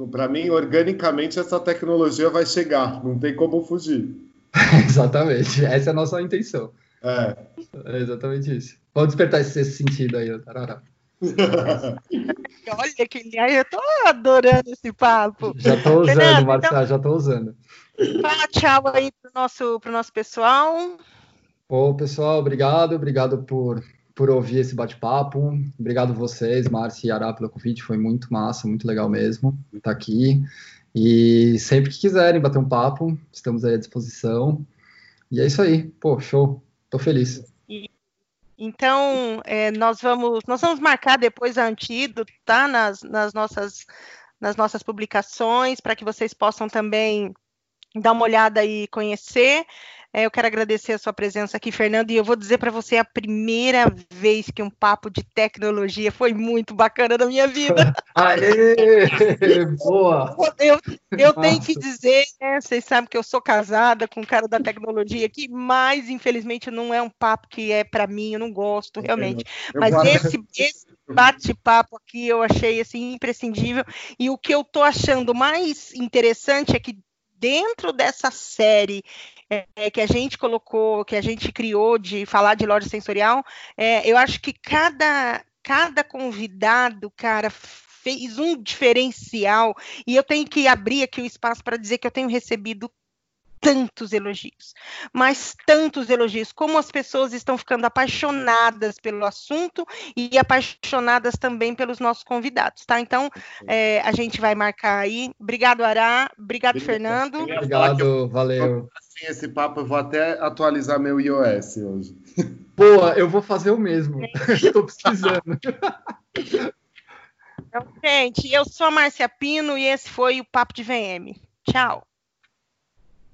Para mim, organicamente, essa tecnologia vai chegar, não tem como fugir. exatamente, essa é a nossa intenção. É. é exatamente isso. Vamos despertar esse, esse sentido aí, Tarará. Olha que eu tô adorando esse papo. Já tô usando, Fernando, Marcelo, então... já tô usando. Fala tchau aí pro nosso, pro nosso pessoal. Ô, pessoal, obrigado, obrigado por, por ouvir esse bate-papo. Obrigado vocês, Márcia e Ará, pelo convite. Foi muito massa, muito legal mesmo estar aqui. E sempre que quiserem bater um papo, estamos aí à disposição. E é isso aí. Pô, show. Tô feliz. Então, é, nós vamos nós vamos marcar depois a Antídoto, tá? Nas, nas, nossas, nas nossas publicações, para que vocês possam também dar uma olhada e conhecer. É, eu quero agradecer a sua presença aqui, Fernando, e eu vou dizer para você a primeira vez que um papo de tecnologia foi muito bacana na minha vida. Aê! Boa! Eu, eu tenho que dizer, né, vocês sabem que eu sou casada com um cara da tecnologia aqui, mas infelizmente não é um papo que é para mim, eu não gosto realmente. Eu, eu mas esse, esse bate-papo aqui eu achei assim imprescindível. E o que eu tô achando mais interessante é que dentro dessa série é, que a gente colocou, que a gente criou de falar de loja sensorial, é, eu acho que cada, cada convidado, cara, fez um diferencial. E eu tenho que abrir aqui o espaço para dizer que eu tenho recebido tantos elogios, mas tantos elogios, como as pessoas estão ficando apaixonadas pelo assunto e apaixonadas também pelos nossos convidados, tá? Então, é, a gente vai marcar aí. Obrigado, Ará. Obrigado, Fernando. Obrigado, valeu. Assim, esse papo, eu vou até atualizar meu iOS hoje. Boa, eu vou fazer o mesmo. Estou precisando. Então, gente, eu sou a Márcia Pino e esse foi o Papo de VM. Tchau.